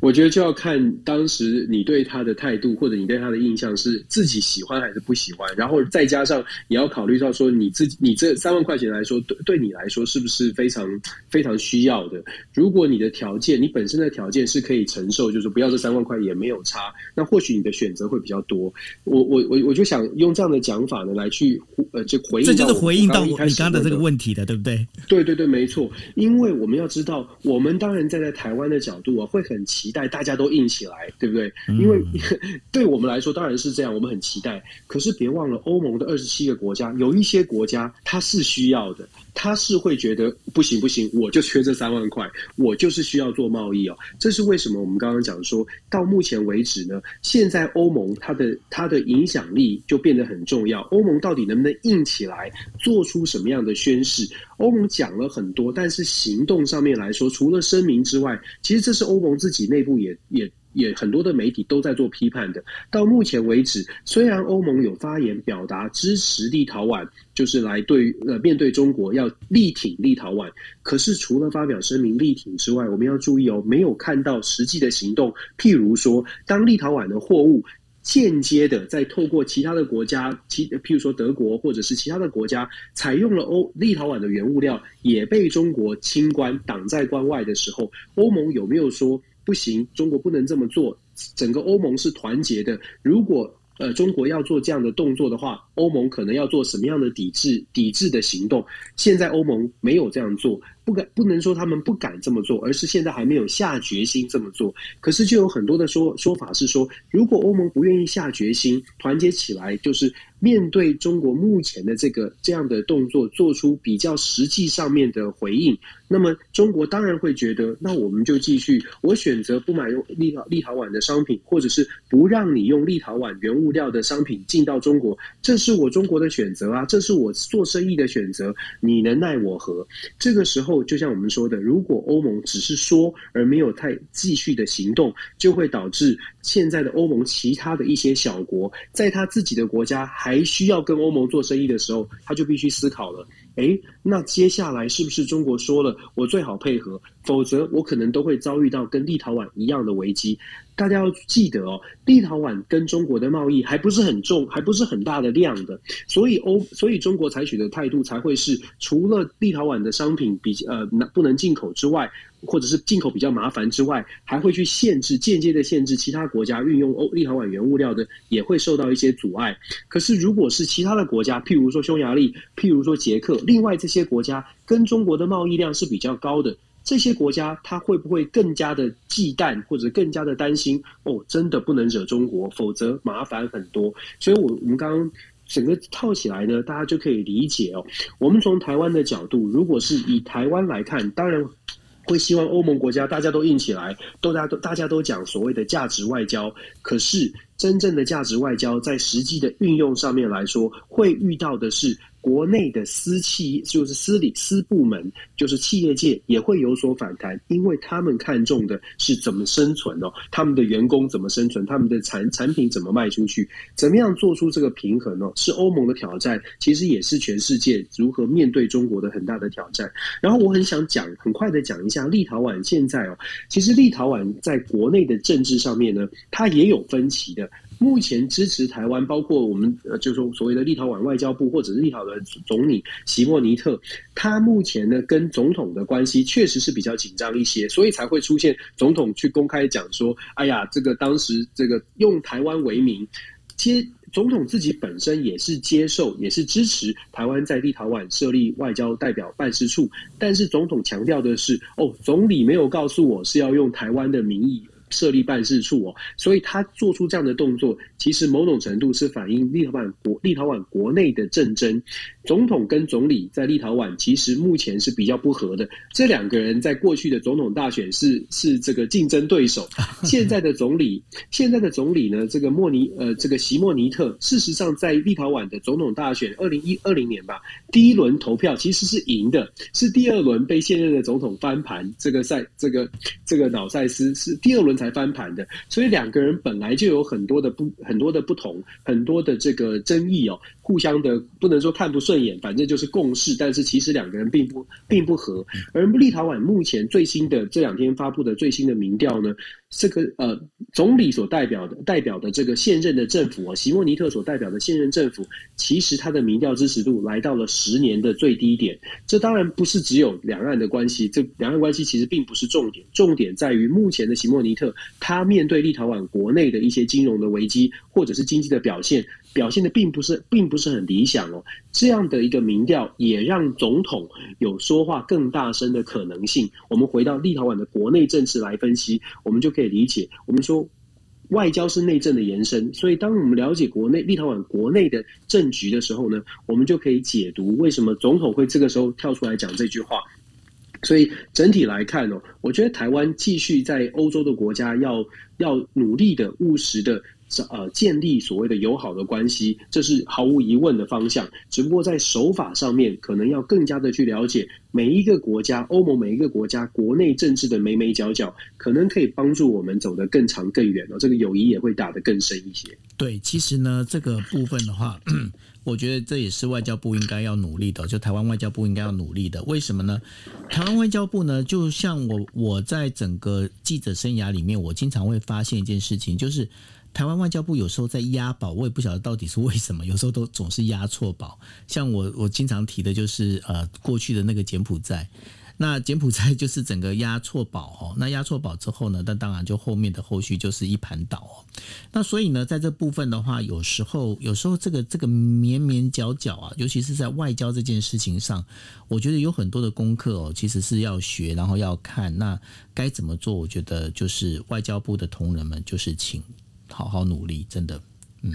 我觉得就要看当时你对他的态度，或者你对他的印象是自己喜欢还是不喜欢，然后再加上你要考虑到说你自己，你这三万块钱来说，对对你来说是不是非常非常需要的？如果你的条件，你本身的条件是可以承受，就是不要这三万块也没有差，那或许你的选择会比较多。我我我我就想用这样的讲法呢来去呃就回应，这就是回应到你刚刚的这个问题的，对不对？对对对，没错。因为我们要知道，我们当然站在台湾的角度啊，会很。期待大家都硬起来，对不对？因为 *laughs* 对我们来说当然是这样，我们很期待。可是别忘了，欧盟的二十七个国家，有一些国家它是需要的，它是会觉得不行不行，我就缺这三万块，我就是需要做贸易哦。这是为什么？我们刚刚讲说到目前为止呢，现在欧盟它的它的影响力就变得很重要。欧盟到底能不能硬起来，做出什么样的宣示？欧盟讲了很多，但是行动上面来说，除了声明之外，其实这是欧盟自己内部也也也很多的媒体都在做批判的。到目前为止，虽然欧盟有发言表达支持立陶宛，就是来对呃面对中国要力挺立陶宛，可是除了发表声明力挺之外，我们要注意哦，没有看到实际的行动。譬如说，当立陶宛的货物。间接的，在透过其他的国家，其譬如说德国或者是其他的国家，采用了欧立陶宛的原物料，也被中国清关挡在关外的时候，欧盟有没有说不行？中国不能这么做？整个欧盟是团结的。如果呃中国要做这样的动作的话，欧盟可能要做什么样的抵制抵制的行动？现在欧盟没有这样做。不敢不能说他们不敢这么做，而是现在还没有下决心这么做。可是就有很多的说说法是说，如果欧盟不愿意下决心，团结起来，就是面对中国目前的这个这样的动作，做出比较实际上面的回应，那么中国当然会觉得，那我们就继续，我选择不买用立陶立陶宛的商品，或者是不让你用立陶宛原物料的商品进到中国，这是我中国的选择啊，这是我做生意的选择，你能奈我何？这个时候。就像我们说的，如果欧盟只是说而没有太继续的行动，就会导致现在的欧盟其他的一些小国，在他自己的国家还还需要跟欧盟做生意的时候，他就必须思考了。诶，那接下来是不是中国说了我最好配合，否则我可能都会遭遇到跟立陶宛一样的危机。大家要记得哦，立陶宛跟中国的贸易还不是很重，还不是很大的量的，所以欧所以中国采取的态度才会是，除了立陶宛的商品比呃不能进口之外。或者是进口比较麻烦之外，还会去限制间接的限制其他国家运用欧立陶宛原物料的，也会受到一些阻碍。可是如果是其他的国家，譬如说匈牙利，譬如说捷克，另外这些国家跟中国的贸易量是比较高的，这些国家它会不会更加的忌惮或者更加的担心？哦，真的不能惹中国，否则麻烦很多。所以我，我我们刚刚。整个套起来呢，大家就可以理解哦。我们从台湾的角度，如果是以台湾来看，当然会希望欧盟国家大家都硬起来，都大家都大家都讲所谓的价值外交。可是真正的价值外交，在实际的运用上面来说，会遇到的是。国内的私企就是私理私部门，就是企业界也会有所反弹，因为他们看重的是怎么生存哦，他们的员工怎么生存，他们的产产品怎么卖出去，怎么样做出这个平衡哦，是欧盟的挑战，其实也是全世界如何面对中国的很大的挑战。然后我很想讲，很快的讲一下立陶宛现在哦，其实立陶宛在国内的政治上面呢，它也有分歧的。目前支持台湾，包括我们呃，就是说所谓的立陶宛外交部或者是立陶的总理席莫尼特，他目前呢跟总统的关系确实是比较紧张一些，所以才会出现总统去公开讲说，哎呀，这个当时这个用台湾为名，接总统自己本身也是接受，也是支持台湾在立陶宛设立外交代表办事处，但是总统强调的是，哦，总理没有告诉我是要用台湾的名义。设立办事处哦，所以他做出这样的动作，其实某种程度是反映立陶宛国立陶宛国内的政争。总统跟总理在立陶宛其实目前是比较不合的。这两个人在过去的总统大选是是这个竞争对手。*laughs* 现在的总理，现在的总理呢，这个莫尼呃，这个席莫尼特，事实上在立陶宛的总统大选二零一二零年吧，第一轮投票其实是赢的，是第二轮被现任的总统翻盘。这个赛这个这个瑙塞斯是第二轮。才翻盘的，所以两个人本来就有很多的不很多的不同，很多的这个争议哦，互相的不能说看不顺眼，反正就是共事，但是其实两个人并不并不和。而立陶宛目前最新的这两天发布的最新的民调呢，这个呃总理所代表的代表的这个现任的政府啊，席莫尼特所代表的现任政府，其实他的民调支持度来到了十年的最低点。这当然不是只有两岸的关系，这两岸关系其实并不是重点，重点在于目前的席莫尼特。他面对立陶宛国内的一些金融的危机，或者是经济的表现，表现的并不是并不是很理想哦。这样的一个民调，也让总统有说话更大声的可能性。我们回到立陶宛的国内政治来分析，我们就可以理解。我们说外交是内政的延伸，所以当我们了解国内立陶宛国内的政局的时候呢，我们就可以解读为什么总统会这个时候跳出来讲这句话。所以整体来看哦，我觉得台湾继续在欧洲的国家要要努力的务实的呃建立所谓的友好的关系，这是毫无疑问的方向。只不过在手法上面，可能要更加的去了解每一个国家，欧盟每一个国家国内政治的眉眉角角，可能可以帮助我们走得更长更远哦。这个友谊也会打得更深一些。对，其实呢，这个部分的话。*clears throat* 我觉得这也是外交部应该要努力的，就台湾外交部应该要努力的。为什么呢？台湾外交部呢，就像我我在整个记者生涯里面，我经常会发现一件事情，就是台湾外交部有时候在押宝，我也不晓得到底是为什么，有时候都总是押错宝。像我我经常提的就是呃过去的那个柬埔寨。那柬埔寨就是整个押错宝哦，那押错宝之后呢，那当然就后面的后续就是一盘倒哦。那所以呢，在这部分的话，有时候有时候这个这个绵绵角角啊，尤其是在外交这件事情上，我觉得有很多的功课哦，其实是要学，然后要看那该怎么做。我觉得就是外交部的同仁们，就是请好好努力，真的。嗯，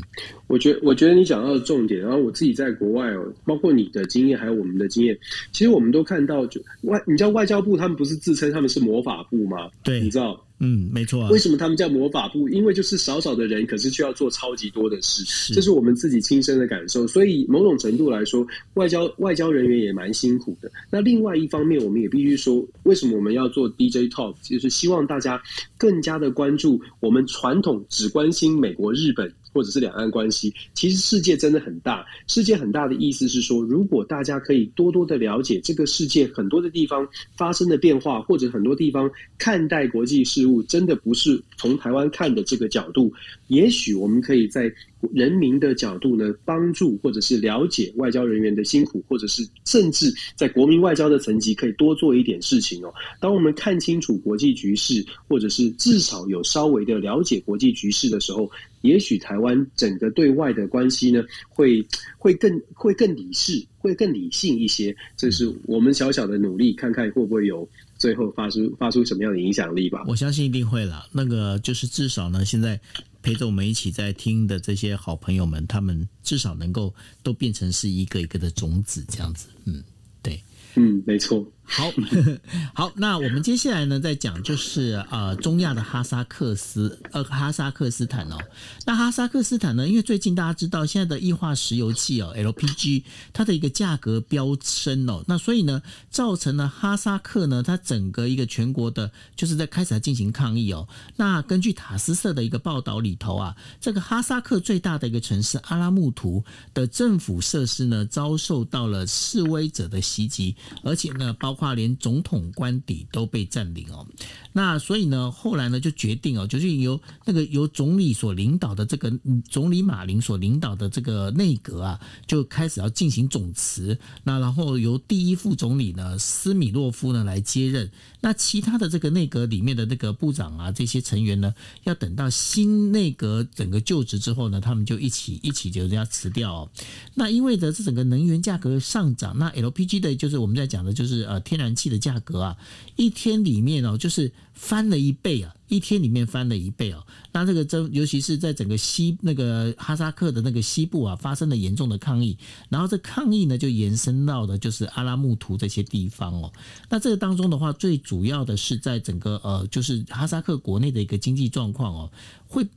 我觉得我觉得你讲到的重点，然后我自己在国外哦，包括你的经验还有我们的经验，其实我们都看到，就外你知道外交部他们不是自称他们是魔法部吗？对，你知道，嗯，没错啊。为什么他们叫魔法部？因为就是少少的人，可是却要做超级多的事，是这是我们自己亲身的感受。所以某种程度来说，外交外交人员也蛮辛苦的。那另外一方面，我们也必须说，为什么我们要做 DJ Talk，就是希望大家更加的关注我们传统只关心美国、日本。或者是两岸关系。其实世界真的很大，世界很大的意思是说，如果大家可以多多的了解这个世界很多的地方发生的变化，或者很多地方看待国际事务，真的不是从台湾看的这个角度，也许我们可以在。人民的角度呢，帮助或者是了解外交人员的辛苦，或者是甚至在国民外交的层级，可以多做一点事情哦。当我们看清楚国际局势，或者是至少有稍微的了解国际局势的时候，也许台湾整个对外的关系呢，会会更会更理智，会更理性一些。这是我们小小的努力，看看会不会有最后发出发出什么样的影响力吧。我相信一定会了。那个就是至少呢，现在。陪着我们一起在听的这些好朋友们，他们至少能够都变成是一个一个的种子，这样子，嗯，对，嗯，没错。好 *laughs* 好，那我们接下来呢，再讲就是呃，中亚的哈萨克斯呃哈萨克斯坦哦。那哈萨克斯坦呢，因为最近大家知道现在的液化石油气哦 LPG 它的一个价格飙升哦，那所以呢，造成了哈萨克呢，它整个一个全国的，就是在开始进行抗议哦。那根据塔斯社的一个报道里头啊，这个哈萨克最大的一个城市阿拉木图的政府设施呢，遭受到了示威者的袭击，而且呢，包话连总统官邸都被占领哦，那所以呢，后来呢就决定哦，就是由那个由总理所领导的这个总理马林所领导的这个内阁啊，就开始要进行总辞，那然后由第一副总理呢斯米洛夫呢来接任，那其他的这个内阁里面的那个部长啊这些成员呢，要等到新内阁整个就职之后呢，他们就一起一起就要辞掉哦。那因为的这整个能源价格上涨，那 LPG 的就是我们在讲的就是呃天然气的价格啊，一天里面哦，就是翻了一倍啊！一天里面翻了一倍哦。那这个真，尤其是在整个西那个哈萨克的那个西部啊，发生了严重的抗议。然后这抗议呢，就延伸到的就是阿拉木图这些地方哦。那这个当中的话，最主要的是在整个呃，就是哈萨克国内的一个经济状况哦，会。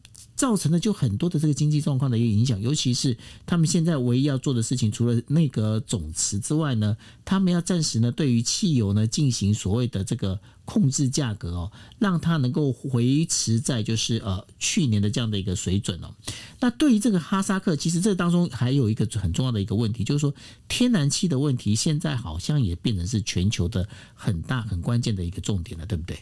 造成的就很多的这个经济状况的一个影响，尤其是他们现在唯一要做的事情，除了那个总辞之外呢，他们要暂时呢对于汽油呢进行所谓的这个控制价格哦，让它能够维持在就是呃去年的这样的一个水准哦。那对于这个哈萨克，其实这当中还有一个很重要的一个问题，就是说天然气的问题，现在好像也变成是全球的很大很关键的一个重点了，对不对？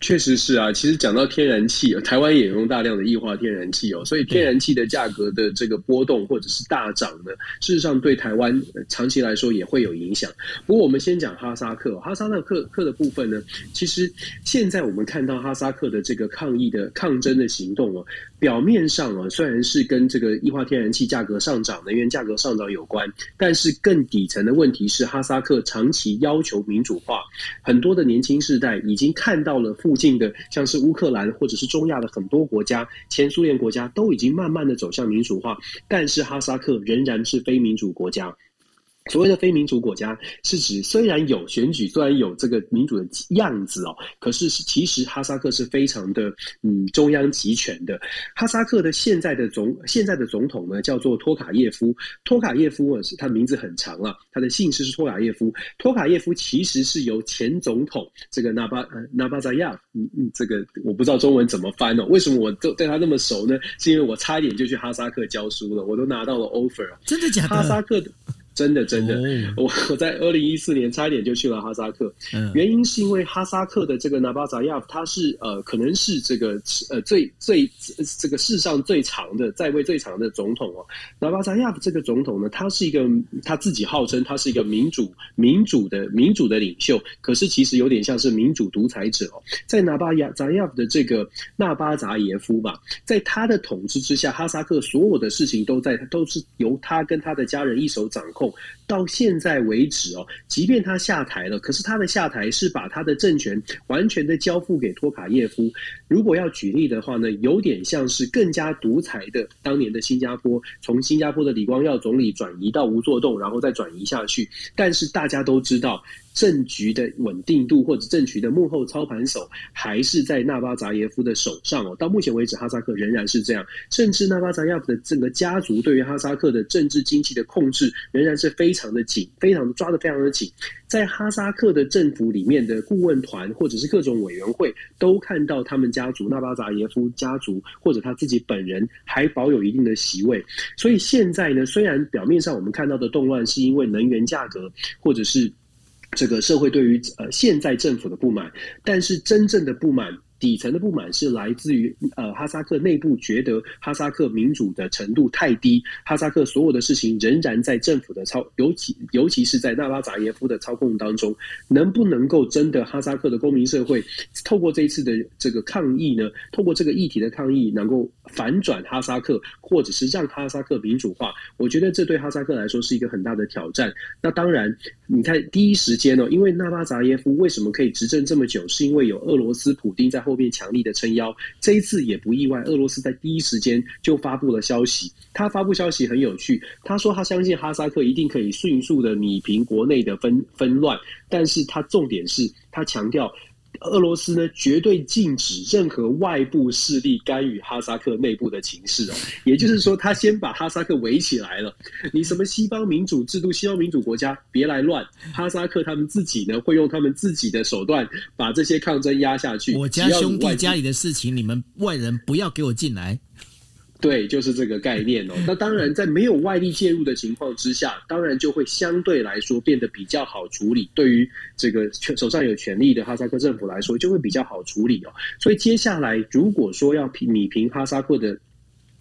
确实是啊，其实讲到天然气，台湾也用大量的液化天然气哦，所以天然气的价格的这个波动或者是大涨呢，事实上对台湾长期来说也会有影响。不过我们先讲哈萨克，哈萨克克的部分呢，其实现在我们看到哈萨克的这个抗议的抗争的行动哦。表面上啊，虽然是跟这个液化天然气价格上涨、能源价格上涨有关，但是更底层的问题是，哈萨克长期要求民主化，很多的年轻世代已经看到了附近的，像是乌克兰或者是中亚的很多国家、前苏联国家都已经慢慢的走向民主化，但是哈萨克仍然是非民主国家。所谓的非民主国家，是指虽然有选举，虽然有这个民主的样子哦，可是其实哈萨克是非常的嗯中央集权的。哈萨克的现在的总现在的总统呢，叫做托卡耶夫。托卡耶夫啊，是他名字很长啊，他的姓氏是托卡耶夫。托卡耶夫其实是由前总统这个纳巴呃纳巴扎亚，嗯嗯，这个我不知道中文怎么翻哦。为什么我对对他那么熟呢？是因为我差一点就去哈萨克教书了，我都拿到了 offer 啊，真的假的？哈萨克的。真的，真的，我我在二零一四年差一点就去了哈萨克，原因是因为哈萨克的这个纳巴扎亚夫，他是呃，可能是这个呃最最这个世上最长的在位最长的总统哦。纳巴扎亚夫这个总统呢，他是一个他自己号称他是一个民主民主的民主的领袖，可是其实有点像是民主独裁者哦。在纳巴亚扎亚夫的这个纳巴扎耶夫吧，在他的统治之下，哈萨克所有的事情都在都是由他跟他的家人一手掌控。到现在为止哦，即便他下台了，可是他的下台是把他的政权完全的交付给托卡耶夫。如果要举例的话呢，有点像是更加独裁的当年的新加坡，从新加坡的李光耀总理转移到吴作栋，然后再转移下去。但是大家都知道。政局的稳定度或者政局的幕后操盘手还是在纳巴扎耶夫的手上哦。到目前为止，哈萨克仍然是这样，甚至纳巴扎耶夫的整个家族对于哈萨克的政治经济的控制仍然是非常的紧，非常抓的非常的紧。在哈萨克的政府里面的顾问团或者是各种委员会，都看到他们家族纳巴扎耶夫家族或者他自己本人还保有一定的席位。所以现在呢，虽然表面上我们看到的动乱是因为能源价格或者是这个社会对于呃现在政府的不满，但是真正的不满。底层的不满是来自于呃哈萨克内部觉得哈萨克民主的程度太低，哈萨克所有的事情仍然在政府的操，尤其尤其是在纳巴扎耶夫的操控当中，能不能够真的哈萨克的公民社会透过这一次的这个抗议呢？透过这个议题的抗议，能够反转哈萨克，或者是让哈萨克民主化？我觉得这对哈萨克来说是一个很大的挑战。那当然，你看第一时间呢、哦，因为纳巴扎耶夫为什么可以执政这么久，是因为有俄罗斯普丁在后。后面强力的撑腰，这一次也不意外。俄罗斯在第一时间就发布了消息，他发布消息很有趣，他说他相信哈萨克一定可以迅速的弭平国内的纷纷乱，但是他重点是他强调。俄罗斯呢，绝对禁止任何外部势力干预哈萨克内部的情势哦。也就是说，他先把哈萨克围起来了。你什么西方民主制度、西方民主国家，别来乱。哈萨克他们自己呢，会用他们自己的手段把这些抗争压下去。我家兄弟家里的事情，你们外人不要给我进来。对，就是这个概念哦。那当然，在没有外力介入的情况之下，当然就会相对来说变得比较好处理。对于这个手上有权力的哈萨克政府来说，就会比较好处理哦。所以接下来，如果说要平米平哈萨克的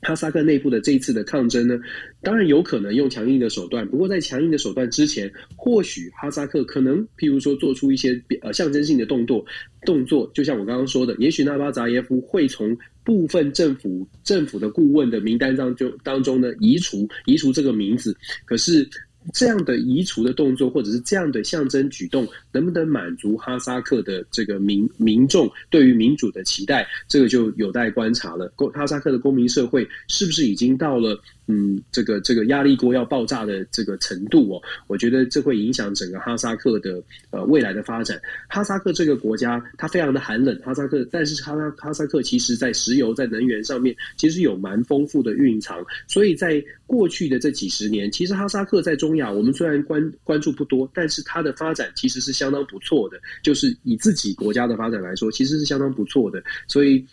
哈萨克内部的这一次的抗争呢，当然有可能用强硬的手段。不过在强硬的手段之前，或许哈萨克可能，譬如说做出一些呃象征性的动作，动作就像我刚刚说的，也许纳巴扎耶夫会从。部分政府政府的顾问的名单上就当中呢，移除移除这个名字，可是这样的移除的动作或者是这样的象征举动，能不能满足哈萨克的这个民民众对于民主的期待，这个就有待观察了。哈萨克的公民社会是不是已经到了？嗯，这个这个压力锅要爆炸的这个程度哦，我觉得这会影响整个哈萨克的呃未来的发展。哈萨克这个国家它非常的寒冷，哈萨克，但是哈萨哈萨克其实在石油在能源上面其实有蛮丰富的蕴藏，所以在过去的这几十年，其实哈萨克在中亚我们虽然关关注不多，但是它的发展其实是相当不错的，就是以自己国家的发展来说，其实是相当不错的，所以。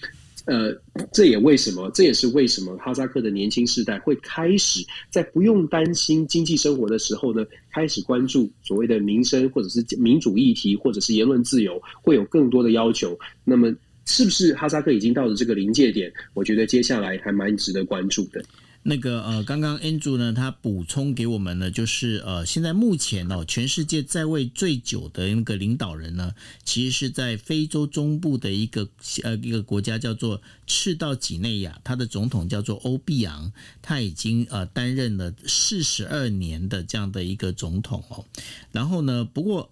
呃，这也为什么，这也是为什么哈萨克的年轻世代会开始在不用担心经济生活的时候呢，开始关注所谓的民生或者是民主议题，或者是言论自由，会有更多的要求。那么，是不是哈萨克已经到了这个临界点？我觉得接下来还蛮值得关注的。那个呃，刚刚 Andrew 呢，他补充给我们呢，就是呃，现在目前哦，全世界在位最久的那个领导人呢，其实是在非洲中部的一个呃一个国家叫做赤道几内亚，他的总统叫做欧碧昂，他已经呃担任了四十二年的这样的一个总统哦，然后呢，不过。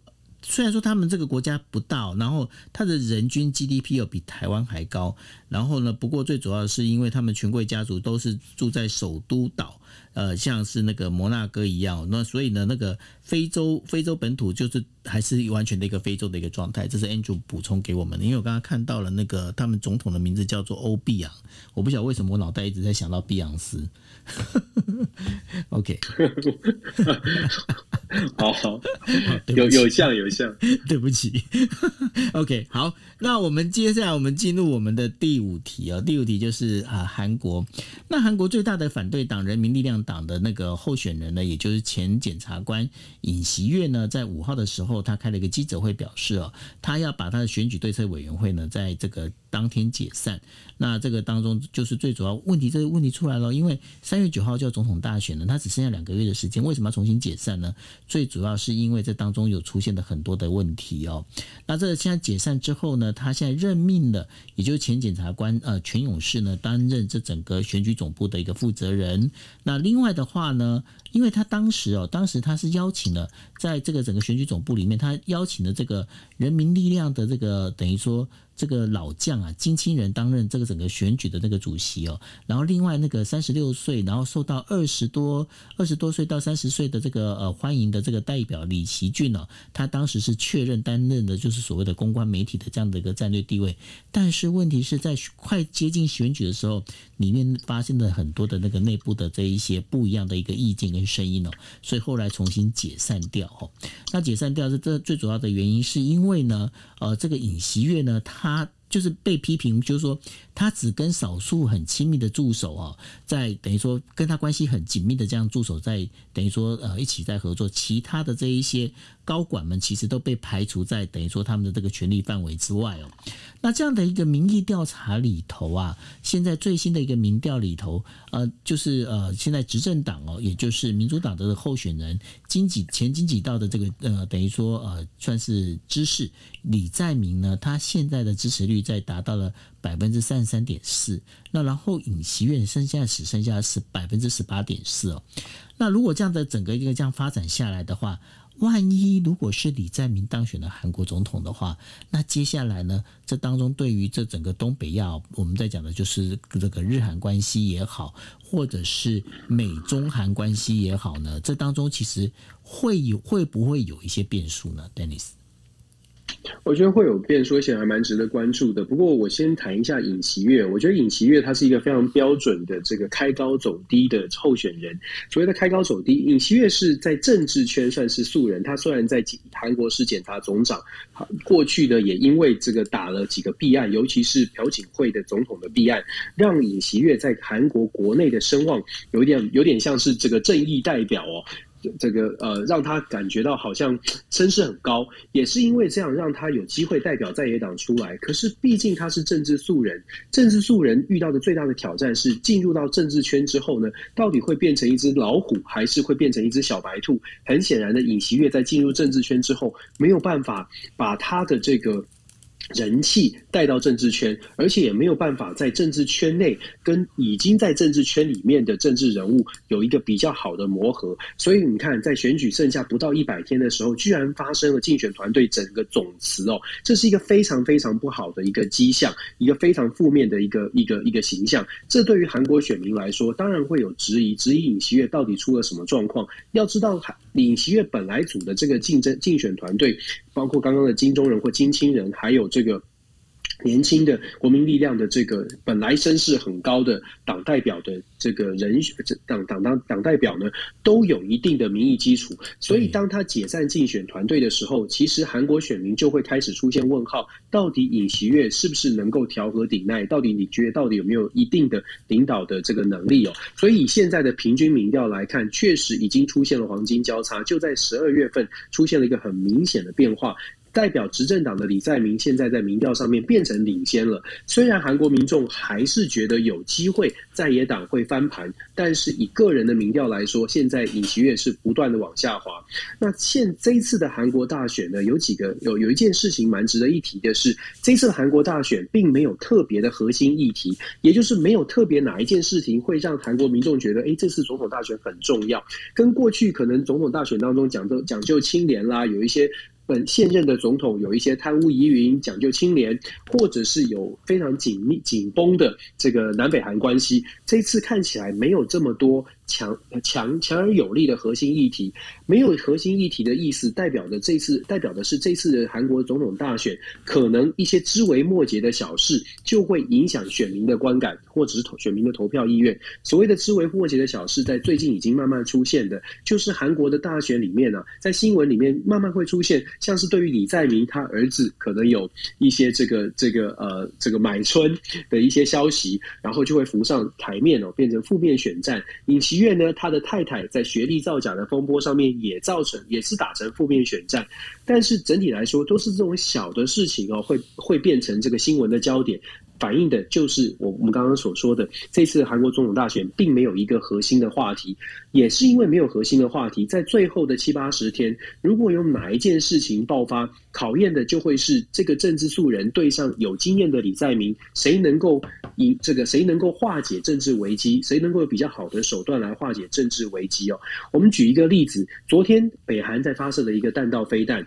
虽然说他们这个国家不大，然后他的人均 GDP 又比台湾还高，然后呢，不过最主要是因为他们权贵家族都是住在首都岛，呃，像是那个摩纳哥一样，那所以呢，那个非洲非洲本土就是还是完全的一个非洲的一个状态。这是 Andrew 补充给我们的，因为我刚刚看到了那个他们总统的名字叫做欧碧昂，我不晓得为什么我脑袋一直在想到碧昂斯。*laughs* OK，好 *laughs* 好，*laughs* 有有像有像，对不起。OK，好，那我们接下来我们进入我们的第五题啊，第五题就是啊韩国。那韩国最大的反对党人民力量党的那个候选人呢，也就是前检察官尹锡悦呢，在五号的时候，他开了一个记者会，表示哦，他要把他的选举对策委员会呢，在这个当天解散。那这个当中就是最主要问题，这个问题出来了，因为三月九号就要总统大选了，他只剩下两个月的时间，为什么要重新解散呢？最主要是因为这当中有出现了很多的问题哦。那这现在解散之后呢，他现在任命了，也就是前检察官呃全勇士呢担任这整个选举总部的一个负责人。那另外的话呢，因为他当时哦，当时他是邀请了在这个整个选举总部里面，他邀请了这个人民力量的这个等于说。这个老将啊金清仁担任这个整个选举的那个主席哦，然后另外那个三十六岁，然后受到二十多二十多岁到三十岁的这个呃欢迎的这个代表李奇俊哦，他当时是确认担任的就是所谓的公关媒体的这样的一个战略地位，但是问题是在快接近选举的时候，里面发现了很多的那个内部的这一些不一样的一个意见跟声音哦，所以后来重新解散掉哦。那解散掉是这最主要的原因，是因为呢，呃，这个尹锡悦呢，他就是被批评，就是说他只跟少数很亲密的助手啊，在等于说跟他关系很紧密的这样助手在等于说呃一起在合作，其他的这一些高管们其实都被排除在等于说他们的这个权力范围之外哦。那这样的一个民意调查里头啊，现在最新的一个民调里头，呃，就是呃，现在执政党哦，也就是民主党的候选人经济前经济道的这个呃，等于说呃，算是知识李在明呢，他现在的支持率在达到了百分之三十三点四，那然后尹锡悦剩下只剩下是百分之十八点四哦。那如果这样的整个一个这样发展下来的话，万一如果是李在明当选的韩国总统的话，那接下来呢？这当中对于这整个东北亚，我们在讲的就是这个日韩关系也好，或者是美中韩关系也好呢，这当中其实会有会不会有一些变数呢 Denis 我觉得会有变数，而且还蛮值得关注的。不过我先谈一下尹锡月。我觉得尹锡月他是一个非常标准的这个开高走低的候选人。所谓的开高走低，尹锡月是在政治圈算是素人。他虽然在韩国是检察总长，过去的也因为这个打了几个弊案，尤其是朴槿惠的总统的弊案，让尹锡月在韩国国内的声望有点有点像是这个正义代表哦。这个呃，让他感觉到好像声势很高，也是因为这样让他有机会代表在野党出来。可是毕竟他是政治素人，政治素人遇到的最大的挑战是进入到政治圈之后呢，到底会变成一只老虎，还是会变成一只小白兔？很显然的，尹锡悦在进入政治圈之后，没有办法把他的这个。人气带到政治圈，而且也没有办法在政治圈内跟已经在政治圈里面的政治人物有一个比较好的磨合。所以你看，在选举剩下不到一百天的时候，居然发生了竞选团队整个总辞哦，这是一个非常非常不好的一个迹象，一个非常负面的一个一个一个形象。这对于韩国选民来说，当然会有质疑，质疑尹锡悦到底出了什么状况。要知道，尹锡悦本来组的这个竞争竞选团队。包括刚刚的金钟仁或金清仁，还有这个年轻的国民力量的这个本来声势很高的党代表的这个人选，这党党党党代表呢，都有一定的民意基础。所以当他解散竞选团队的时候，其实韩国选民就会开始出现问号：到底尹锡悦是不是能够调和顶耐？到底你觉得到底有没有一定的领导的这个能力哦？所以以现在的平均民调来看，确实已经出现了黄金交叉，就在十二月份出现了一个很明显的变化。代表执政党的李在明现在在民调上面变成领先了。虽然韩国民众还是觉得有机会在野党会翻盘，但是以个人的民调来说，现在尹锡悦是不断的往下滑。那现这一次的韩国大选呢，有几个有有一件事情蛮值得一提的是，这次的韩国大选并没有特别的核心议题，也就是没有特别哪一件事情会让韩国民众觉得，哎，这次总统大选很重要。跟过去可能总统大选当中讲究讲究清廉啦，有一些。本现任的总统有一些贪污疑云，讲究清廉，或者是有非常紧密紧绷的这个南北韩关系，这次看起来没有这么多。强强强而有力的核心议题，没有核心议题的意思，代表的这次代表的是这次的韩国总统大选，可能一些枝微末节的小事就会影响选民的观感，或者是选民的投票意愿。所谓的枝微末节的小事，在最近已经慢慢出现的，就是韩国的大选里面呢、啊，在新闻里面慢慢会出现，像是对于李在明他儿子可能有一些这个这个呃这个买春的一些消息，然后就会浮上台面哦，变成负面选战，引起。医院呢，他的太太在学历造假的风波上面也造成，也是打成负面选战。但是整体来说，都是这种小的事情哦，会会变成这个新闻的焦点。反映的就是我我们刚刚所说的，这次韩国总统大选并没有一个核心的话题，也是因为没有核心的话题，在最后的七八十天，如果有哪一件事情爆发，考验的就会是这个政治素人对上有经验的李在明，谁能够以这个谁能够化解政治危机，谁能够有比较好的手段来化解政治危机哦。我们举一个例子，昨天北韩在发射的一个弹道飞弹。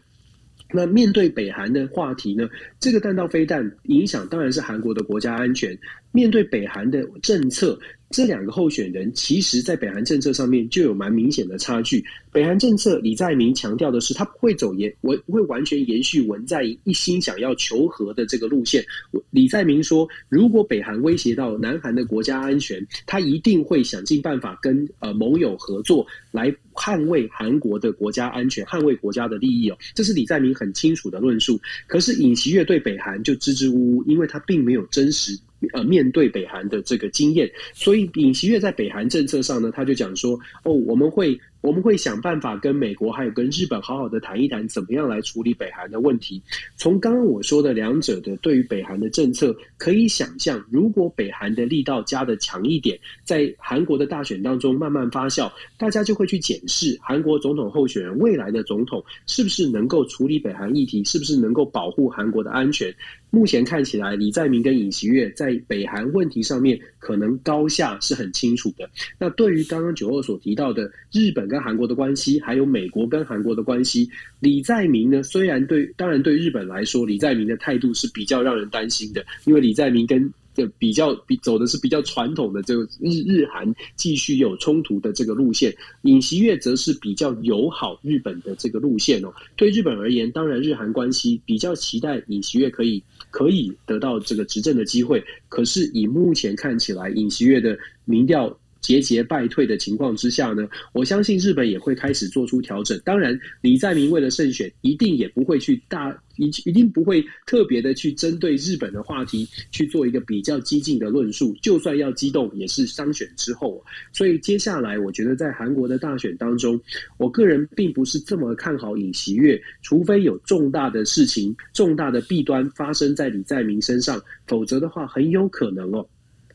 那面对北韩的话题呢，这个弹道飞弹影响当然是韩国的国家安全。面对北韩的政策，这两个候选人其实在北韩政策上面就有蛮明显的差距。北韩政策，李在明强调的是，他不会走延，不会完全延续文在寅一心想要求和的这个路线。李在明说，如果北韩威胁到南韩的国家安全，他一定会想尽办法跟呃盟友合作，来捍卫韩国的国家安全，捍卫国家的利益哦。这是李在明很清楚的论述。可是尹锡悦对北韩就支支吾吾，因为他并没有真实。呃，面对北韩的这个经验，所以尹锡悦在北韩政策上呢，他就讲说：“哦，我们会。”我们会想办法跟美国还有跟日本好好的谈一谈，怎么样来处理北韩的问题。从刚刚我说的两者的对于北韩的政策，可以想象，如果北韩的力道加得强一点，在韩国的大选当中慢慢发酵，大家就会去检视韩国总统候选人未来的总统是不是能够处理北韩议题，是不是能够保护韩国的安全。目前看起来，李在明跟尹锡悦在北韩问题上面可能高下是很清楚的。那对于刚刚九二所提到的日本跟跟韩国的关系，还有美国跟韩国的关系，李在明呢？虽然对，当然对日本来说，李在明的态度是比较让人担心的，因为李在明跟比较比走的是比较传统的这个日日韩继续有冲突的这个路线，尹锡悦则是比较友好日本的这个路线哦。对日本而言，当然日韩关系比较期待尹锡悦可以可以得到这个执政的机会，可是以目前看起来，尹锡悦的民调。节节败退的情况之下呢，我相信日本也会开始做出调整。当然，李在明为了胜选，一定也不会去大一一定不会特别的去针对日本的话题去做一个比较激进的论述。就算要激动，也是当选之后。所以接下来，我觉得在韩国的大选当中，我个人并不是这么看好尹锡悦，除非有重大的事情、重大的弊端发生在李在明身上，否则的话，很有可能哦。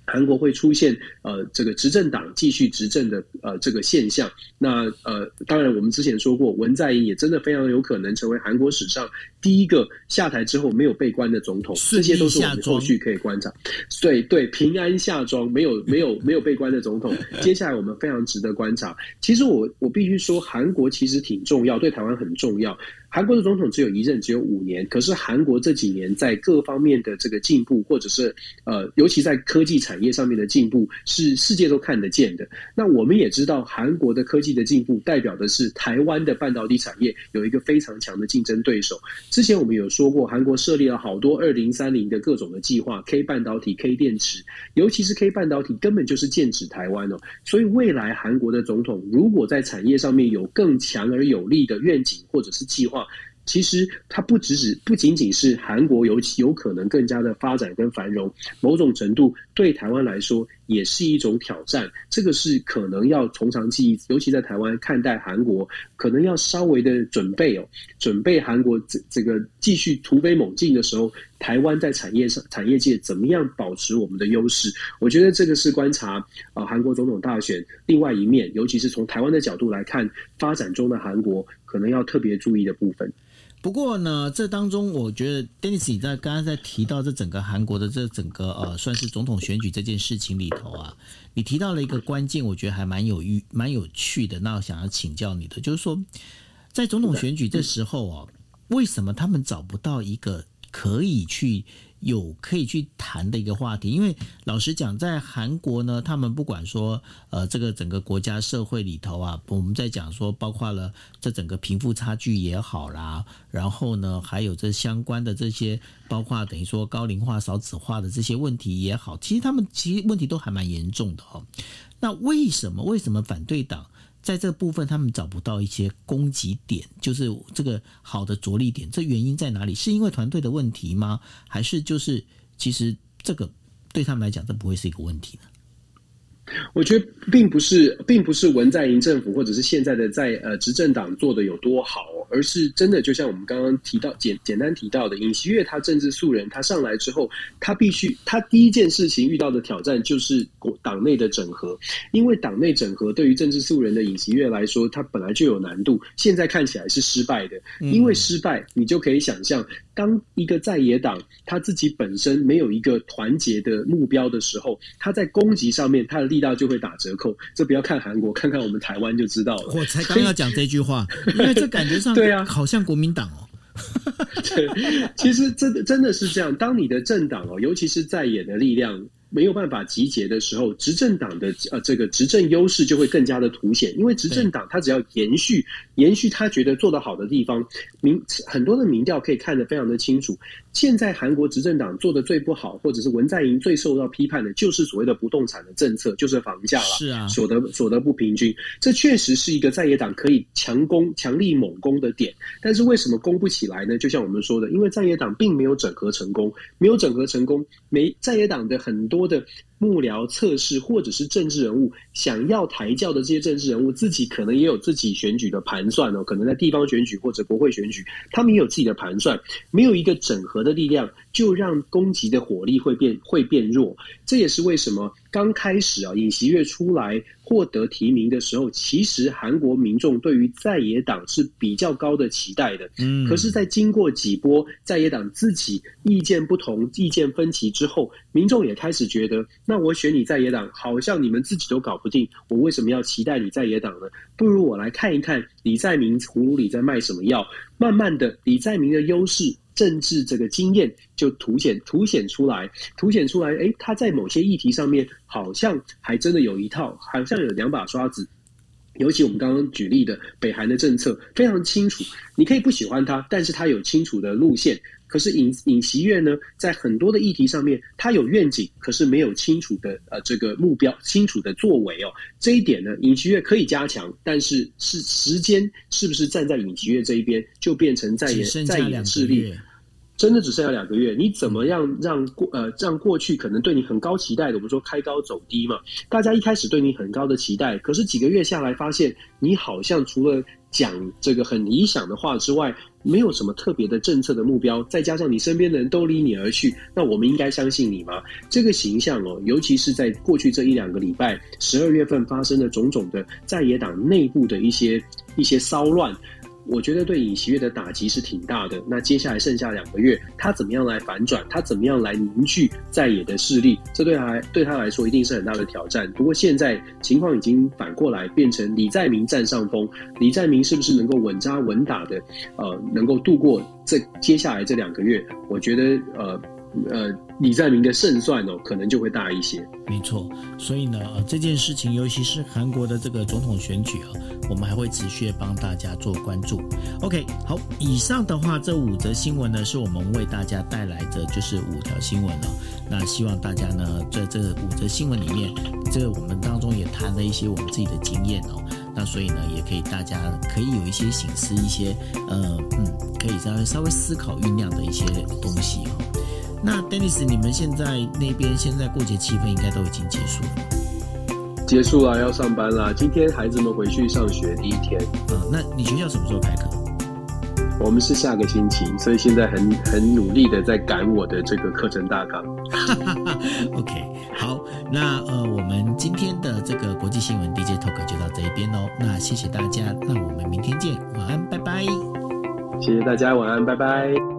韩国会出现呃这个执政党继续执政的呃这个现象，那呃当然我们之前说过，文在寅也真的非常有可能成为韩国史上第一个下台之后没有被关的总统，这些都是我们后续可以观察。对对，平安下庄，没有没有没有被关的总统，*laughs* 接下来我们非常值得观察。其实我我必须说，韩国其实挺重要，对台湾很重要。韩国的总统只有一任，只有五年。可是韩国这几年在各方面的这个进步，或者是呃，尤其在科技产业上面的进步，是世界都看得见的。那我们也知道，韩国的科技的进步，代表的是台湾的半导体产业有一个非常强的竞争对手。之前我们有说过，韩国设立了好多二零三零的各种的计划，K 半导体、K 电池，尤其是 K 半导体，根本就是剑指台湾哦。所以未来韩国的总统如果在产业上面有更强而有力的愿景或者是计划，其实它不只只不仅仅是韩国有有可能更加的发展跟繁荣，某种程度对台湾来说也是一种挑战。这个是可能要从长计议，尤其在台湾看待韩国，可能要稍微的准备哦，准备韩国这这个继续突飞猛进的时候，台湾在产业上产业界怎么样保持我们的优势？我觉得这个是观察啊韩国总统大选另外一面，尤其是从台湾的角度来看发展中的韩国，可能要特别注意的部分。不过呢，这当中我觉得，Dennis 你在刚刚在提到这整个韩国的这整个呃，算是总统选举这件事情里头啊，你提到了一个关键，我觉得还蛮有趣、蛮有趣的。那我想要请教你的，就是说，在总统选举这时候啊，为什么他们找不到一个可以去？有可以去谈的一个话题，因为老实讲，在韩国呢，他们不管说呃这个整个国家社会里头啊，我们在讲说，包括了这整个贫富差距也好啦，然后呢，还有这相关的这些，包括等于说高龄化、少子化的这些问题也好，其实他们其实问题都还蛮严重的哦。那为什么为什么反对党？在这部分，他们找不到一些供给点，就是这个好的着力点。这原因在哪里？是因为团队的问题吗？还是就是其实这个对他们来讲，这不会是一个问题呢？我觉得并不是，并不是文在寅政府或者是现在的在呃执政党做的有多好，而是真的就像我们刚刚提到简简单提到的，尹锡悦他政治素人，他上来之后，他必须他第一件事情遇到的挑战就是国党内的整合，因为党内整合对于政治素人的尹锡悦来说，他本来就有难度，现在看起来是失败的，因为失败，你就可以想象。当一个在野党他自己本身没有一个团结的目标的时候，他在攻击上面他的力道就会打折扣。这不要看韩国，看看我们台湾就知道了。*laughs* 我才刚要讲这句话，因为这感觉上 *laughs* 对啊，好像国民党哦。*laughs* 对，其实真的真的是这样。当你的政党哦，尤其是在野的力量。没有办法集结的时候，执政党的呃这个执政优势就会更加的凸显，因为执政党他只要延续延续他觉得做得好的地方，民很多的民调可以看得非常的清楚。现在韩国执政党做的最不好，或者是文在寅最受到批判的，就是所谓的不动产的政策，就是房价了。是啊，所得所得不平均，这确实是一个在野党可以强攻、强力猛攻的点。但是为什么攻不起来呢？就像我们说的，因为在野党并没有整合成功，没有整合成功，没在野党的很多的。幕僚测试，或者是政治人物想要抬轿的这些政治人物，自己可能也有自己选举的盘算哦。可能在地方选举或者国会选举，他们也有自己的盘算。没有一个整合的力量，就让攻击的火力会变会变弱。这也是为什么刚开始啊，尹锡悦出来获得提名的时候，其实韩国民众对于在野党是比较高的期待的。嗯，可是，在经过几波在野党自己意见不同、意见分歧之后，民众也开始觉得。那我选你在野党，好像你们自己都搞不定，我为什么要期待你在野党呢？不如我来看一看李在明葫芦里在卖什么药。慢慢的，李在明的优势、政治这个经验就凸显凸显出来，凸显出来。诶，他在某些议题上面好像还真的有一套，好像有两把刷子。尤其我们刚刚举例的北韩的政策非常清楚，你可以不喜欢他，但是他有清楚的路线。可是尹尹锡悦呢，在很多的议题上面，他有愿景，可是没有清楚的呃这个目标，清楚的作为哦。这一点呢，尹锡悦可以加强，但是是时间是不是站在尹锡悦这一边，就变成在野在野势力。真的只剩下两个月，你怎么样让过呃让过去可能对你很高期待的，我们说开高走低嘛？大家一开始对你很高的期待，可是几个月下来发现，你好像除了讲这个很理想的话之外，没有什么特别的政策的目标，再加上你身边的人都离你而去，那我们应该相信你吗？这个形象哦，尤其是在过去这一两个礼拜，十二月份发生的种种的在野党内部的一些一些骚乱。我觉得对尹锡悦的打击是挺大的。那接下来剩下两个月，他怎么样来反转？他怎么样来凝聚在野的势力？这对他对他来说一定是很大的挑战。不过现在情况已经反过来，变成李在明占上风。李在明是不是能够稳扎稳打的？呃，能够度过这接下来这两个月？我觉得呃。呃，李在明的胜算哦，可能就会大一些。没错，所以呢，呃，这件事情，尤其是韩国的这个总统选举啊，我们还会持续帮大家做关注。OK，好，以上的话，这五则新闻呢，是我们为大家带来的就是五条新闻了。那希望大家呢，在这五则新闻里面，这个我们当中也谈了一些我们自己的经验哦。那所以呢，也可以大家可以有一些省思，一些呃嗯，可以稍微稍微思考酝酿的一些东西哦。那 Dennis，你们现在那边现在过节气氛应该都已经结束了？结束了，要上班了。今天孩子们回去上学第一天。嗯，那你学校什么时候开课？我们是下个星期，所以现在很很努力的在赶我的这个课程大纲。*laughs* OK，好，那呃，我们今天的这个国际新闻 DJ Talk 就到这一边喽。那谢谢大家，那我们明天见，晚安，拜拜。谢谢大家，晚安，拜拜。